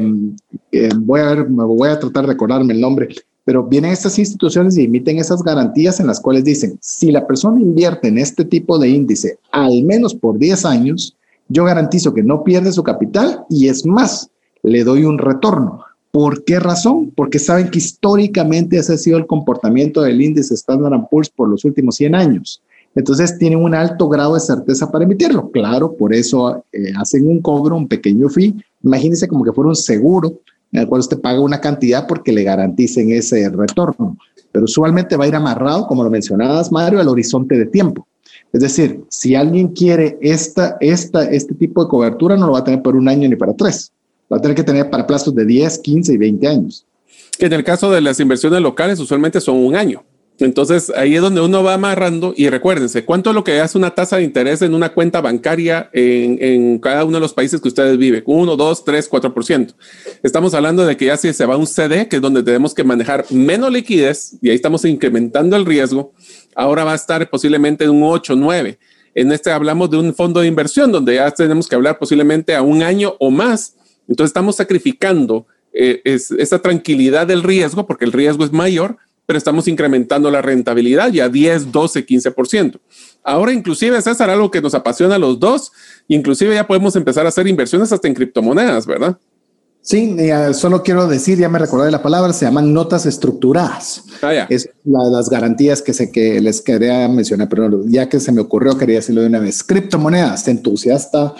eh, voy a ver, voy a tratar de recordarme el nombre, pero vienen estas instituciones y emiten esas garantías en las cuales dicen, si la persona invierte en este tipo de índice al menos por 10 años, yo garantizo que no pierde su capital y es más, le doy un retorno. ¿Por qué razón? Porque saben que históricamente ese ha sido el comportamiento del índice Standard Poor's por los últimos 100 años. Entonces tienen un alto grado de certeza para emitirlo. Claro, por eso eh, hacen un cobro, un pequeño fee. Imagínense como que fuera un seguro en el cual usted paga una cantidad porque le garanticen ese retorno. Pero usualmente va a ir amarrado, como lo mencionabas, Mario, al horizonte de tiempo. Es decir, si alguien quiere esta, esta, este tipo de cobertura, no lo va a tener por un año ni para tres. Va a tener que tener para plazos de 10, 15 y 20 años. Que en el caso de las inversiones locales, usualmente son un año. Entonces ahí es donde uno va amarrando y recuérdense, ¿cuánto es lo que hace una tasa de interés en una cuenta bancaria en, cada uno de los países que ustedes viven? 1, 2, 3, 4%. Estamos hablando de que ya si se va un CD, que es donde tenemos que manejar menos liquidez y ahí estamos incrementando el riesgo, ahora va a estar posiblemente en un 8, 9. En este hablamos de un fondo de inversión donde ya tenemos que hablar posiblemente a un año o más. Entonces estamos sacrificando eh, esa tranquilidad del riesgo porque el riesgo es mayor pero estamos incrementando la rentabilidad ya 10, 12, 15%. Ahora inclusive, César, algo que nos apasiona a los dos, inclusive ya podemos empezar a hacer inversiones hasta en criptomonedas, ¿verdad? Sí, uh, solo quiero decir, ya me recordé la palabra, se llaman notas estructuradas. Ah, es las garantías que, sé que les quería mencionar, pero ya que se me ocurrió, quería decirlo de una vez. Criptomonedas, entusiasta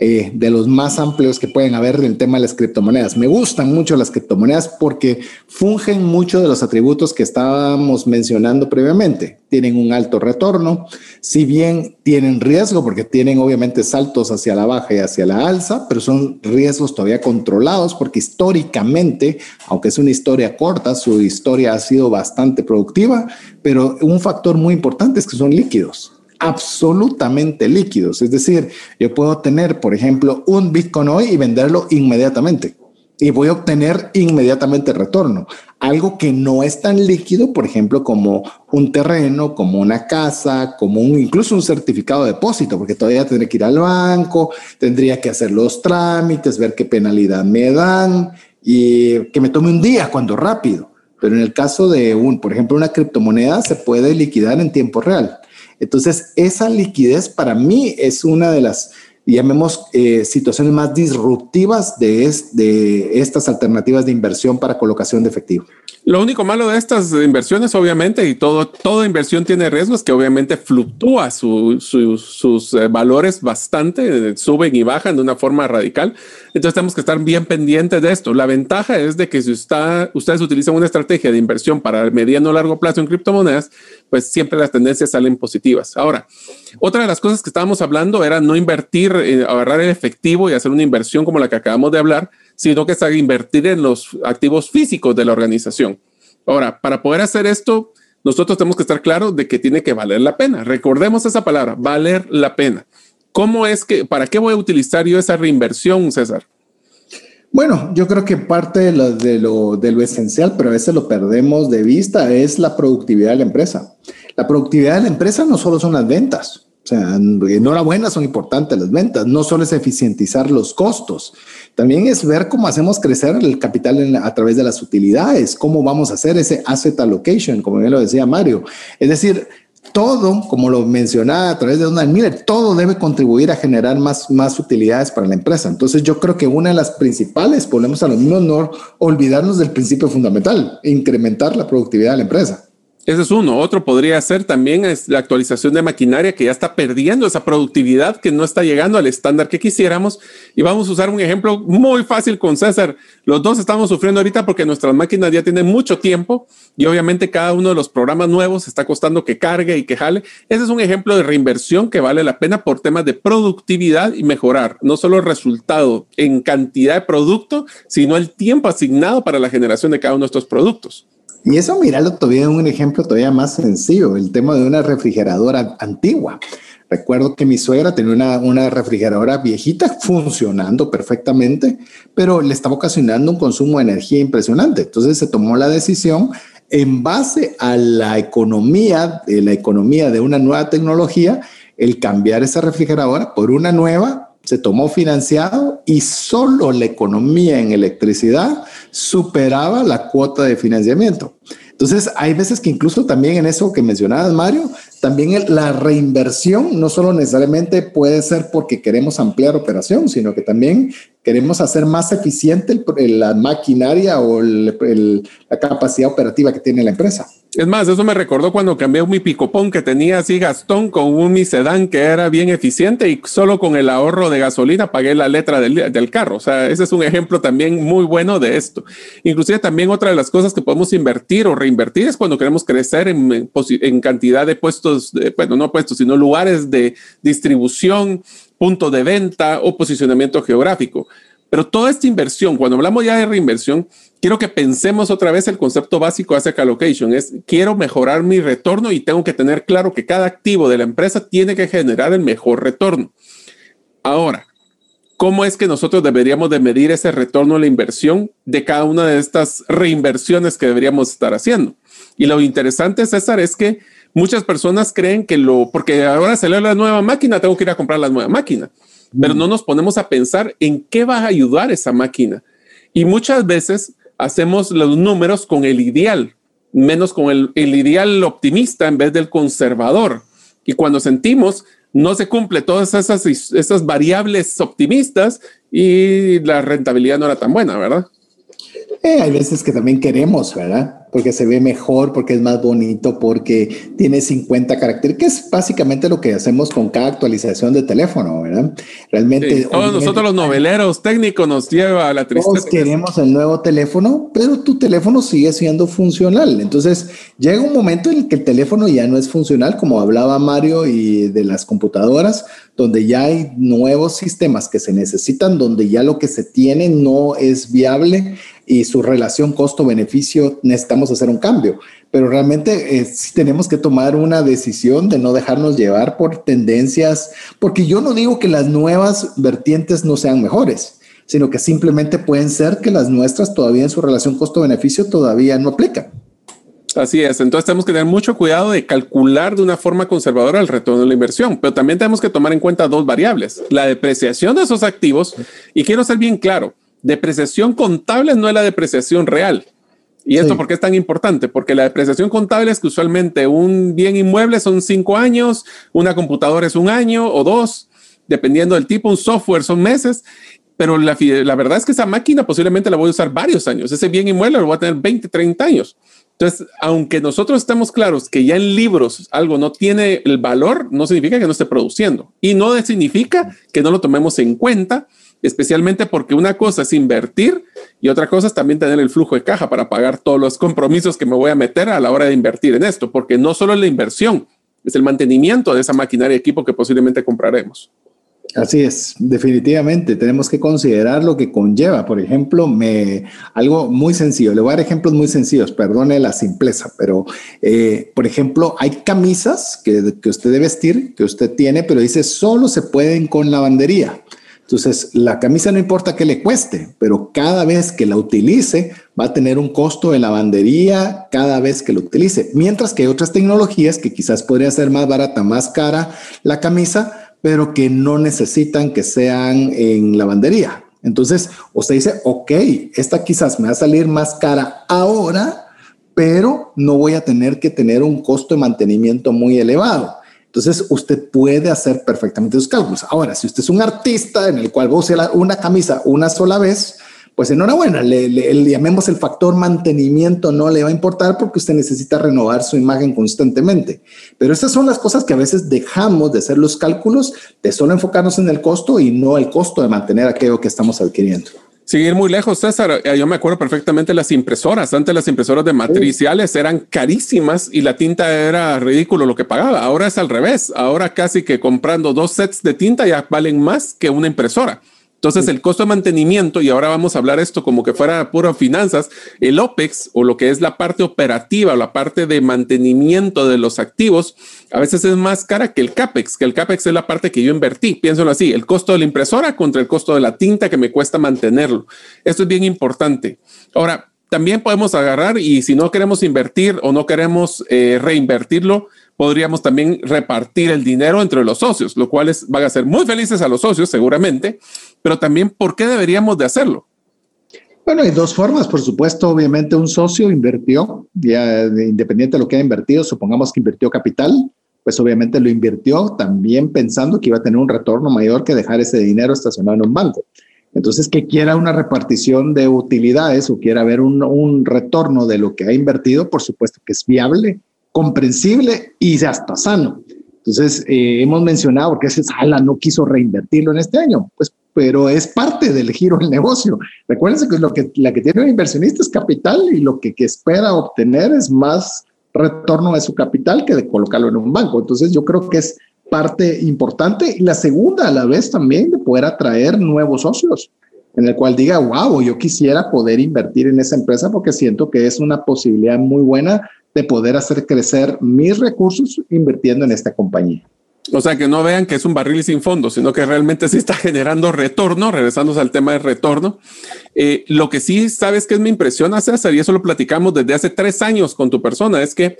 eh, de los más amplios que pueden haber en el tema de las criptomonedas. Me gustan mucho las criptomonedas porque fungen mucho de los atributos que estábamos mencionando previamente. Tienen un alto retorno, si bien tienen riesgo porque tienen obviamente saltos hacia la baja y hacia la alza, pero son riesgos todavía controlados porque históricamente, aunque es una historia corta, su historia ha sido bastante productiva, pero un factor muy importante es que son líquidos absolutamente líquidos. Es decir, yo puedo tener, por ejemplo, un Bitcoin hoy y venderlo inmediatamente. Y voy a obtener inmediatamente retorno. Algo que no es tan líquido, por ejemplo, como un terreno, como una casa, como incluso un certificado de depósito, porque todavía tendré que ir al banco, tendría que hacer los trámites, ver qué penalidad me dan y que me tome un día cuando rápido. Pero en el caso de un, por ejemplo, una criptomoneda se puede liquidar en tiempo real. Entonces, esa liquidez para mí es una de las, llamemos, eh, situaciones más disruptivas de, de estas alternativas de inversión para colocación de efectivo. Lo único malo de estas inversiones, obviamente, y todo, toda inversión tiene riesgos, que obviamente fluctúa sus eh, valores bastante, suben y bajan de una forma radical. Entonces tenemos que estar bien pendientes de esto. La ventaja es de que si está, ustedes utilizan una estrategia de inversión para mediano o largo plazo en criptomonedas, pues siempre las tendencias salen positivas. Ahora, otra de las cosas que estábamos hablando era no invertir, eh, agarrar el efectivo y hacer una inversión como la que acabamos de hablar, sino que es invertir en los activos físicos de la organización. Ahora, para poder hacer esto, nosotros tenemos que estar claros de que tiene que valer la pena. Recordemos esa palabra, valer la pena. ¿Cómo es que, para qué voy a utilizar yo esa reinversión, César? Bueno, yo creo que parte de lo, esencial, pero a veces lo perdemos de vista, es la productividad de la empresa. La productividad de la empresa no solo son las ventas, o sea, enhorabuena, son importantes las ventas. No solo es eficientizar los costos, también es ver cómo hacemos crecer el capital a través de las utilidades, cómo vamos a hacer ese asset allocation, como bien lo decía Mario. Es decir, todo, como lo mencionaba a través de Donald Miller, todo debe contribuir a generar más, más utilidades para la empresa. Entonces yo creo que una de las principales, volvemos a lo mismo, no olvidarnos del principio fundamental, incrementar la productividad de la empresa. Ese es uno. Otro podría ser también es la actualización de maquinaria que ya está perdiendo esa productividad que no está llegando al estándar que quisiéramos. Y vamos a usar un ejemplo muy fácil con César. Los dos estamos sufriendo ahorita porque nuestras máquinas ya tienen mucho tiempo y obviamente cada uno de los programas nuevos está costando que cargue y que jale. Ese es un ejemplo de reinversión que vale la pena por temas de productividad y mejorar no solo el resultado en cantidad de producto, sino el tiempo asignado para la generación de cada uno de estos productos. Y eso, mirarlo todavía en un ejemplo todavía más sencillo, el tema de una refrigeradora antigua. Recuerdo que mi suegra tenía una, una, refrigeradora viejita funcionando perfectamente, pero le estaba ocasionando un consumo de energía impresionante. Entonces se tomó la decisión en base a la economía, de la economía de una nueva tecnología, el cambiar esa refrigeradora por una nueva se tomó financiado y solo la economía en electricidad superaba la cuota de financiamiento. Entonces, hay veces que incluso también en eso que mencionabas, Mario, también la reinversión no solo necesariamente puede ser porque queremos ampliar operación, sino que también queremos hacer más eficiente la maquinaria o la capacidad operativa que tiene la empresa. Es más, eso me recordó cuando cambié mi picopón que tenía así Gastón con un mi sedán que era bien eficiente y solo con el ahorro de gasolina pagué la letra del, del, carro. O sea, ese es un ejemplo también muy bueno de esto. Inclusive también otra de las cosas que podemos invertir o reinvertir es cuando queremos crecer en, cantidad de puestos, de, bueno, no puestos, sino lugares de distribución, punto de venta o posicionamiento geográfico. Pero toda esta inversión, cuando hablamos ya de reinversión, quiero que pensemos otra vez el concepto básico de asset allocation. Es quiero mejorar mi retorno y tengo que tener claro que cada activo de la empresa tiene que generar el mejor retorno. Ahora, ¿cómo es que nosotros deberíamos de medir ese retorno a la inversión de cada una de estas reinversiones que deberíamos estar haciendo? Y lo interesante, César, es que muchas personas creen que lo, porque ahora salió la nueva máquina, tengo que ir a comprar la nueva máquina, pero mm. no nos ponemos a pensar en qué va a ayudar esa máquina. Y muchas veces hacemos los números con el ideal, menos con el, ideal optimista en vez del conservador. Y cuando sentimos no se cumple todas esas, esas variables optimistas y la rentabilidad no era tan buena, ¿verdad? Eh, hay veces que también queremos, ¿verdad? Porque se ve mejor, porque es más bonito, porque tiene 50 caracteres, que es básicamente lo que hacemos con cada actualización de teléfono, ¿verdad? Realmente. todos nosotros los noveleros técnicos nos lleva a la tristeza. Todos queremos el nuevo teléfono, pero tu teléfono sigue siendo funcional. Entonces llega un momento en el que el teléfono ya no es funcional, como hablaba Mario y de las computadoras, donde ya hay nuevos sistemas que se necesitan, donde ya lo que se tiene no es viable y su relación costo-beneficio necesitamos hacer un cambio. Pero realmente eh, sí tenemos que tomar una decisión de no dejarnos llevar por tendencias, porque yo no digo que las nuevas vertientes no sean mejores, sino que simplemente pueden ser que las nuestras todavía en su relación costo-beneficio todavía no aplican. Así es, entonces tenemos que tener mucho cuidado de calcular de una forma conservadora el retorno de la inversión, pero también tenemos que tomar en cuenta dos variables, la depreciación de esos activos, y quiero ser bien claro, depreciación contable no es la depreciación real. ¿Y esto por qué es tan importante? Porque la depreciación contable es que usualmente un bien inmueble son cinco años, una computadora es un año o dos, dependiendo del tipo, un software son meses, pero la, la verdad es que esa máquina posiblemente la voy a usar varios años. Ese bien inmueble lo voy a tener 20, 30 años. Entonces, aunque nosotros estemos claros que ya en libros algo no tiene el valor, no significa que no esté produciendo. Y no significa que no lo tomemos en cuenta especialmente porque una cosa es invertir y otra cosa es también tener el flujo de caja para pagar todos los compromisos que me voy a meter a la hora de invertir en esto, porque no solo es la inversión, es el mantenimiento de esa maquinaria y equipo que posiblemente compraremos. Así es, definitivamente tenemos que considerar lo que conlleva. Por ejemplo, me, algo muy sencillo, le voy a dar ejemplos muy sencillos, perdone la simpleza, pero eh, por ejemplo, hay camisas que, que usted debe vestir, que usted tiene, pero dice solo se pueden con lavandería. Entonces, la camisa no importa que le cueste, pero cada vez que la utilice va a tener un costo de lavandería cada vez que lo utilice. Mientras que hay otras tecnologías que quizás podría ser más barata, más cara la camisa, pero que no necesitan que sean en lavandería. Entonces, usted dice, ok, esta quizás me va a salir más cara ahora, pero no voy a tener que tener un costo de mantenimiento muy elevado. Entonces, usted puede hacer perfectamente sus cálculos. Ahora, si usted es un artista en el cual va a usar una camisa una sola vez, pues enhorabuena, le, llamemos el factor mantenimiento, no le va a importar porque usted necesita renovar su imagen constantemente. Pero estas son las cosas que a veces dejamos de hacer los cálculos, de solo enfocarnos en el costo y no el costo de mantener aquello que estamos adquiriendo. Seguir muy lejos, César. Eh, yo me acuerdo perfectamente las impresoras. Antes las impresoras de matriciales eran carísimas y la tinta era ridículo lo que pagaba. Ahora es al revés. Ahora casi que comprando dos sets de tinta ya valen más que una impresora. Entonces, el costo de mantenimiento, y ahora vamos a hablar esto como que fuera puro finanzas, el OPEX o lo que es la parte operativa o la parte de mantenimiento de los activos, a veces es más cara que el CAPEX, que el CAPEX es la parte que yo invertí. Piénsalo así, el costo de la impresora contra el costo de la tinta que me cuesta mantenerlo. Esto es bien importante. Ahora, también podemos agarrar y si no queremos invertir o no queremos eh, reinvertirlo, podríamos también repartir el dinero entre los socios, lo cual es, van a ser muy felices a los socios seguramente, pero también por qué deberíamos de hacerlo. Bueno, hay dos formas, por supuesto. Obviamente, un socio invirtió, ya independiente de lo que haya invertido, supongamos que invirtió capital, pues obviamente lo invirtió también pensando que iba a tener un retorno mayor que dejar ese dinero estacionado en un banco. Entonces, que quiera una repartición de utilidades o quiera ver un, un retorno de lo que ha invertido, por supuesto que es viable, comprensible y hasta sano. Entonces, eh, hemos mencionado porque ese Sala no quiso reinvertirlo en este año, pues, pero es parte del giro del negocio. Recuérdense que lo que la que tiene un inversionista es capital y lo que, que espera obtener es más retorno de su capital que de colocarlo en un banco. Entonces, yo creo que es parte importante y la segunda a la vez también de poder atraer nuevos socios en el cual diga, wow, yo quisiera poder invertir en esa empresa porque siento que es una posibilidad muy buena de poder hacer crecer mis recursos invirtiendo en esta compañía. O sea, que no vean que es un barril sin fondo, sino que realmente sí está generando retorno, regresando al tema de retorno. Eh, lo que sí sabes que me impresiona, César, y eso lo platicamos desde hace tres años con tu persona, es que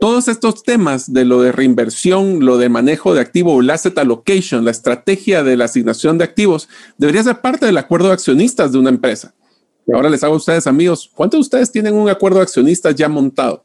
todos estos temas de lo de reinversión, lo de manejo de activo, el asset allocation, la estrategia de la asignación de activos, debería ser parte del acuerdo de accionistas de una empresa. Ahora les hago a ustedes, amigos, ¿cuántos de ustedes tienen un acuerdo de accionistas ya montado?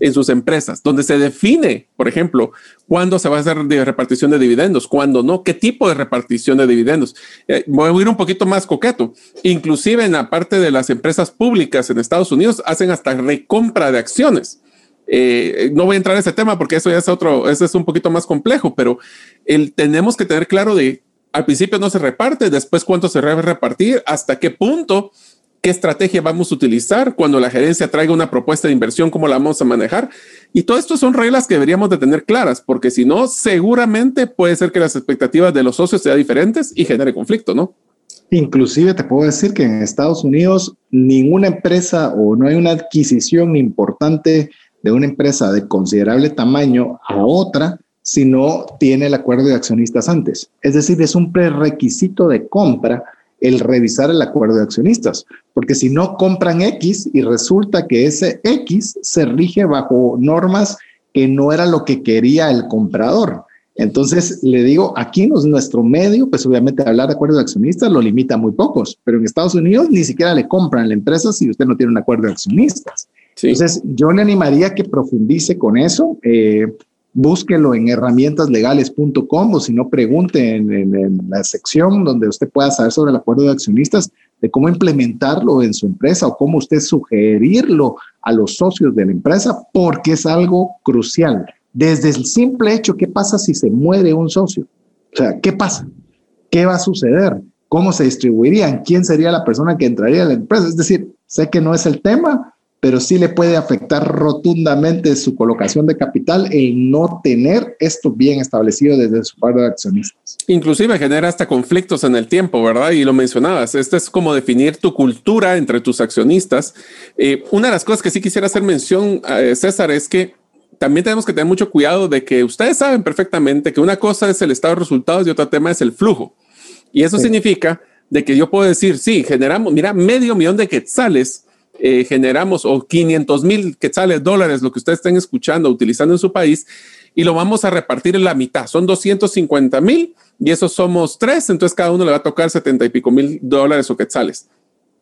En sus empresas, donde se define, por ejemplo, cuándo se va a hacer de repartición de dividendos, cuándo no, qué tipo de repartición de dividendos. Eh, voy a ir un poquito más coqueto. Inclusive en la parte de las empresas públicas en Estados Unidos hacen hasta recompra de acciones. Eh, no voy a entrar en ese tema porque eso ya es otro, eso es un poquito más complejo, pero el, tenemos que tener claro de al principio no se reparte, después cuánto se debe repartir, hasta qué punto qué estrategia vamos a utilizar cuando la gerencia traiga una propuesta de inversión, cómo la vamos a manejar. Y todo esto son reglas que deberíamos de tener claras, porque si no, seguramente puede ser que las expectativas de los socios sean diferentes y genere conflicto, ¿no? Inclusive te puedo decir que en Estados Unidos ninguna empresa o no hay una adquisición importante de una empresa de considerable tamaño a otra si no tiene el acuerdo de accionistas antes. Es decir, es un prerequisito de compra el revisar el acuerdo de accionistas, porque si no compran X y resulta que ese X se rige bajo normas que no era lo que quería el comprador. Entonces, le digo, aquí en nuestro medio, pues obviamente hablar de acuerdo de accionistas lo limita a muy pocos, pero en Estados Unidos ni siquiera le compran la empresa si usted no tiene un acuerdo de accionistas. Entonces, yo le animaría que profundice con eso. Eh, búsquelo en herramientaslegales.com o si no, pregunte en, la sección donde usted pueda saber sobre el acuerdo de accionistas de cómo implementarlo en su empresa o cómo usted sugerirlo a los socios de la empresa, porque es algo crucial. Desde el simple hecho, ¿qué pasa si se muere un socio? O sea, ¿qué pasa? ¿Qué va a suceder? ¿Cómo se distribuirían? ¿Quién sería la persona que entraría a la empresa? Es decir, sé que no es el tema, pero sí le puede afectar rotundamente su colocación de capital el no tener esto bien establecido desde su parte de accionistas. Inclusive genera hasta conflictos en el tiempo, ¿verdad? Y lo mencionabas, esto es como definir tu cultura entre tus accionistas. Eh, una de las cosas que sí quisiera hacer mención, eh, César, es que también tenemos que tener mucho cuidado de que ustedes saben perfectamente que una cosa es el estado de resultados y otro tema es el flujo. Y eso significa de que yo puedo decir, sí, generamos, mira, medio millón de quetzales eh, generamos o 500 mil quetzales, dólares, lo que ustedes estén escuchando, utilizando en su país, y lo vamos a repartir en la mitad. Son 250 mil y esos somos tres, entonces cada uno le va a tocar 70 y pico mil dólares o quetzales.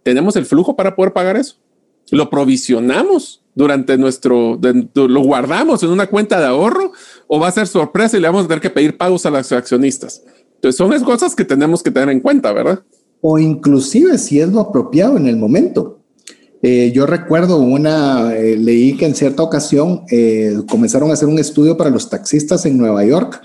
¿Tenemos el flujo para poder pagar eso? ¿Lo provisionamos durante nuestro, lo guardamos en una cuenta de ahorro o va a ser sorpresa y le vamos a tener que pedir pagos a los accionistas? Entonces son cosas que tenemos que tener en cuenta, ¿verdad? O inclusive si es lo apropiado en el momento. Eh, yo recuerdo una, eh, leí que en cierta ocasión eh, comenzaron a hacer un estudio para los taxistas en Nueva York,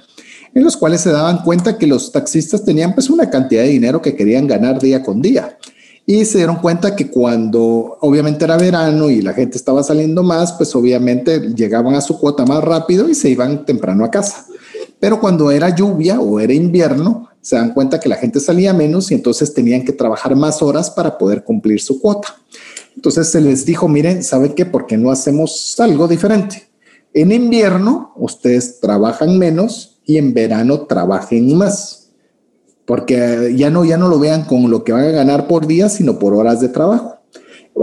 en los cuales se daban cuenta que los taxistas tenían pues una cantidad de dinero que querían ganar día con día. Y se dieron cuenta que cuando obviamente era verano y la gente estaba saliendo más, pues obviamente llegaban a su cuota más rápido y se iban temprano a casa. Pero cuando era lluvia o era invierno, se dan cuenta que la gente salía menos y entonces tenían que trabajar más horas para poder cumplir su cuota. Entonces se les dijo, miren, ¿saben qué? ¿Por qué no hacemos algo diferente? En invierno ustedes trabajan menos y en verano trabajen más. Porque ya no, ya no lo vean con lo que van a ganar por día, sino por horas de trabajo.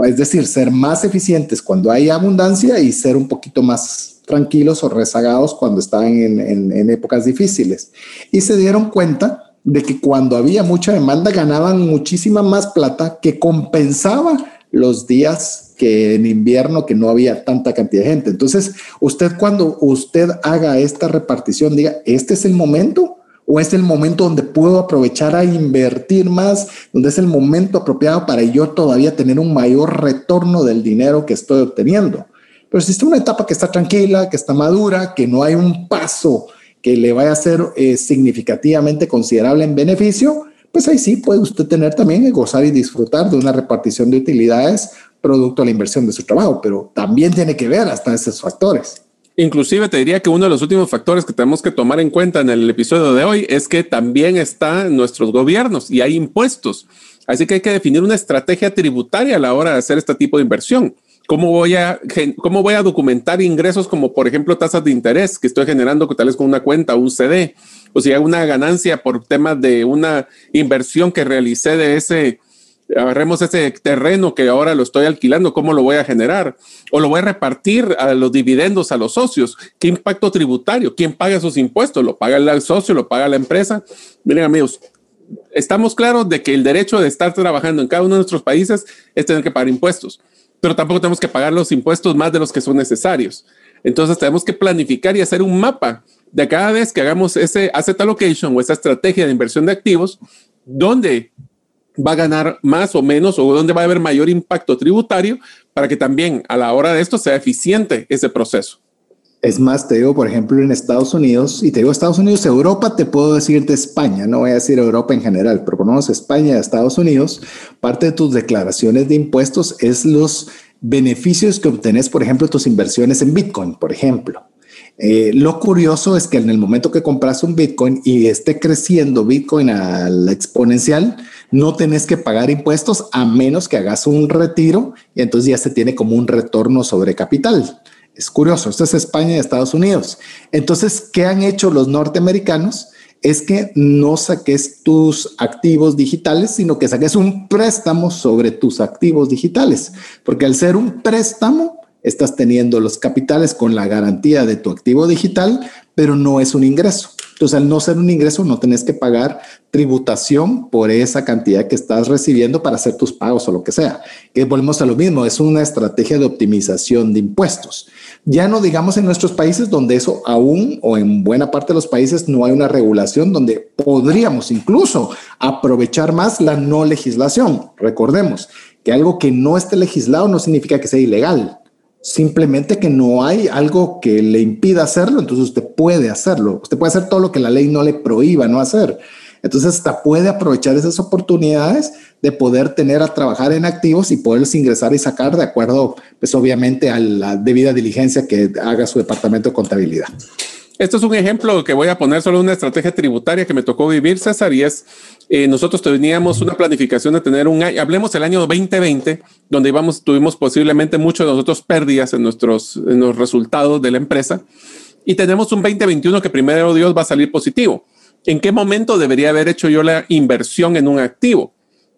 Es decir, ser más eficientes cuando hay abundancia y ser un poquito más tranquilos o rezagados cuando en, en épocas difíciles. Y se dieron cuenta de que cuando había mucha demanda ganaban muchísima más plata que compensaba los días que en invierno que no había tanta cantidad de gente. Entonces, usted cuando usted haga esta repartición, diga, este es el momento o es el momento donde puedo aprovechar a invertir más, donde es el momento apropiado para yo todavía tener un mayor retorno del dinero que estoy obteniendo. Pero si está una etapa que está tranquila, que está madura, que no hay un paso que le vaya a ser eh, significativamente considerable en beneficio, pues ahí sí puede usted tener también que gozar y disfrutar de una repartición de utilidades producto de la inversión de su trabajo, pero también tiene que ver hasta esos factores. Inclusive te diría que uno de los últimos factores que tenemos que tomar en cuenta en el episodio de hoy es que también están nuestros gobiernos y hay impuestos. Así que hay que definir una estrategia tributaria a la hora de hacer este tipo de inversión. ¿Cómo voy, a, ¿Cómo voy a documentar ingresos como, por ejemplo, tasas de interés que estoy generando tal vez con una cuenta, un CD? O si hay una ganancia por temas de una inversión que realicé de ese, agarremos ese terreno que ahora lo estoy alquilando, ¿cómo lo voy a generar? O lo voy a repartir a los dividendos a los socios. ¿Qué impacto tributario? ¿Quién paga esos impuestos? ¿Lo paga el socio? ¿Lo paga la empresa? Miren amigos, estamos claros de que el derecho de estar trabajando en cada uno de nuestros países es tener que pagar impuestos pero tampoco tenemos que pagar los impuestos más de los que son necesarios. Entonces tenemos que planificar y hacer un mapa de cada vez que hagamos ese asset allocation o esa estrategia de inversión de activos, dónde va a ganar más o menos o dónde va a haber mayor impacto tributario para que también a la hora de esto sea eficiente ese proceso. Es más, te digo, por ejemplo, en Estados Unidos, y te digo Estados Unidos, Europa, te puedo decir de España, no voy a decir Europa en general, pero menos España Estados Unidos, parte de tus declaraciones de impuestos es los beneficios que obtenés, por ejemplo, tus inversiones en Bitcoin, por ejemplo. Eh, lo curioso es que en el momento que compras un Bitcoin y esté creciendo Bitcoin a la exponencial, no tenés que pagar impuestos a menos que hagas un retiro y entonces ya se tiene como un retorno sobre capital. Es curioso, esto es España y Estados Unidos. Entonces, ¿qué han hecho los norteamericanos? Es que no saques tus activos digitales, sino que saques un préstamo sobre tus activos digitales, porque al ser un préstamo, estás teniendo los capitales con la garantía de tu activo digital, pero no es un ingreso. Entonces, al no ser un ingreso, no tenés que pagar tributación por esa cantidad que estás recibiendo para hacer tus pagos o lo que sea. Que volvemos a lo mismo, es una estrategia de optimización de impuestos. Ya no digamos en nuestros países donde eso aún o en buena parte de los países no hay una regulación donde podríamos incluso aprovechar más la no legislación. Recordemos que algo que no esté legislado no significa que sea ilegal simplemente que no hay algo que le impida hacerlo, entonces usted puede hacerlo. Usted puede hacer todo lo que la ley no le prohíba no hacer. Entonces, hasta puede aprovechar esas oportunidades de poder tener a trabajar en activos y poderlos ingresar y sacar de acuerdo, pues obviamente a la debida diligencia que haga su departamento de contabilidad. Esto es un ejemplo que voy a poner solo una estrategia tributaria que me tocó vivir, César, y es, eh, nosotros teníamos una planificación de tener un año, hablemos del año 2020, donde íbamos, tuvimos posiblemente muchos de nosotros pérdidas en nuestros en los resultados de la empresa, y tenemos un 2021 que primero Dios va a salir positivo. ¿En qué momento debería haber hecho yo la inversión en un activo?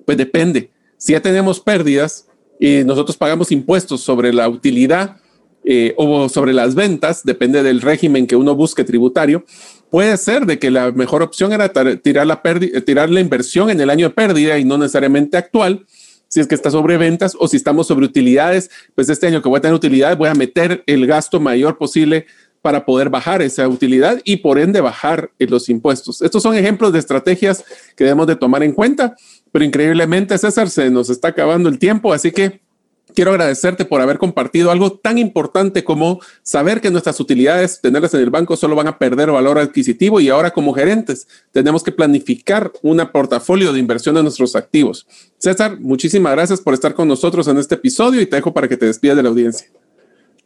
Pues depende. Si ya tenemos pérdidas y nosotros pagamos impuestos sobre la utilidad, eh, o sobre las ventas, depende del régimen que uno busque tributario, puede ser de que la mejor opción era tirar la, tirar la inversión en el año de pérdida y no necesariamente actual, si es que está sobre ventas o si estamos sobre utilidades, pues este año que voy a tener utilidades voy a meter el gasto mayor posible para poder bajar esa utilidad y por ende bajar los impuestos. Estos son ejemplos de estrategias que debemos de tomar en cuenta, pero increíblemente César se nos está acabando el tiempo, así que quiero agradecerte por haber compartido algo tan importante como saber que nuestras utilidades, tenerlas en el banco, solo van a perder valor adquisitivo y ahora como gerentes tenemos que planificar un portafolio de inversión de nuestros activos. César, muchísimas gracias por estar con nosotros en este episodio y te dejo para que te despidas de la audiencia.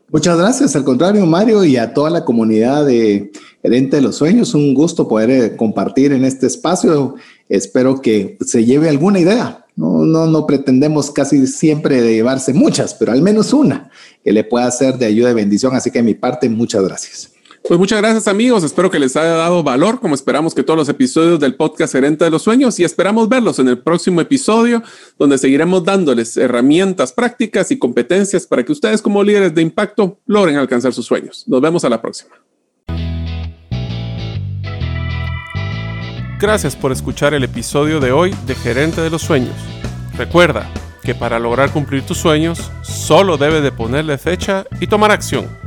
Muchas gracias, al contrario, Mario, y a toda la comunidad de Gerente de los Sueños. Un gusto poder eh, compartir en este espacio. Espero que se lleve alguna idea no, no, no pretendemos casi siempre llevarse muchas, pero al menos una que le pueda ser de ayuda y bendición. Así que de mi parte, muchas gracias. Pues muchas gracias amigos, espero que les haya dado valor, como esperamos que todos los episodios del podcast Gerente de los Sueños y esperamos verlos en el próximo episodio, donde seguiremos dándoles herramientas prácticas y competencias para que ustedes como líderes de impacto logren alcanzar sus sueños. Nos vemos a la próxima. Gracias por escuchar el episodio de hoy de Gerente de los Sueños. Recuerda que para lograr cumplir tus sueños, solo debes de ponerle fecha y tomar acción.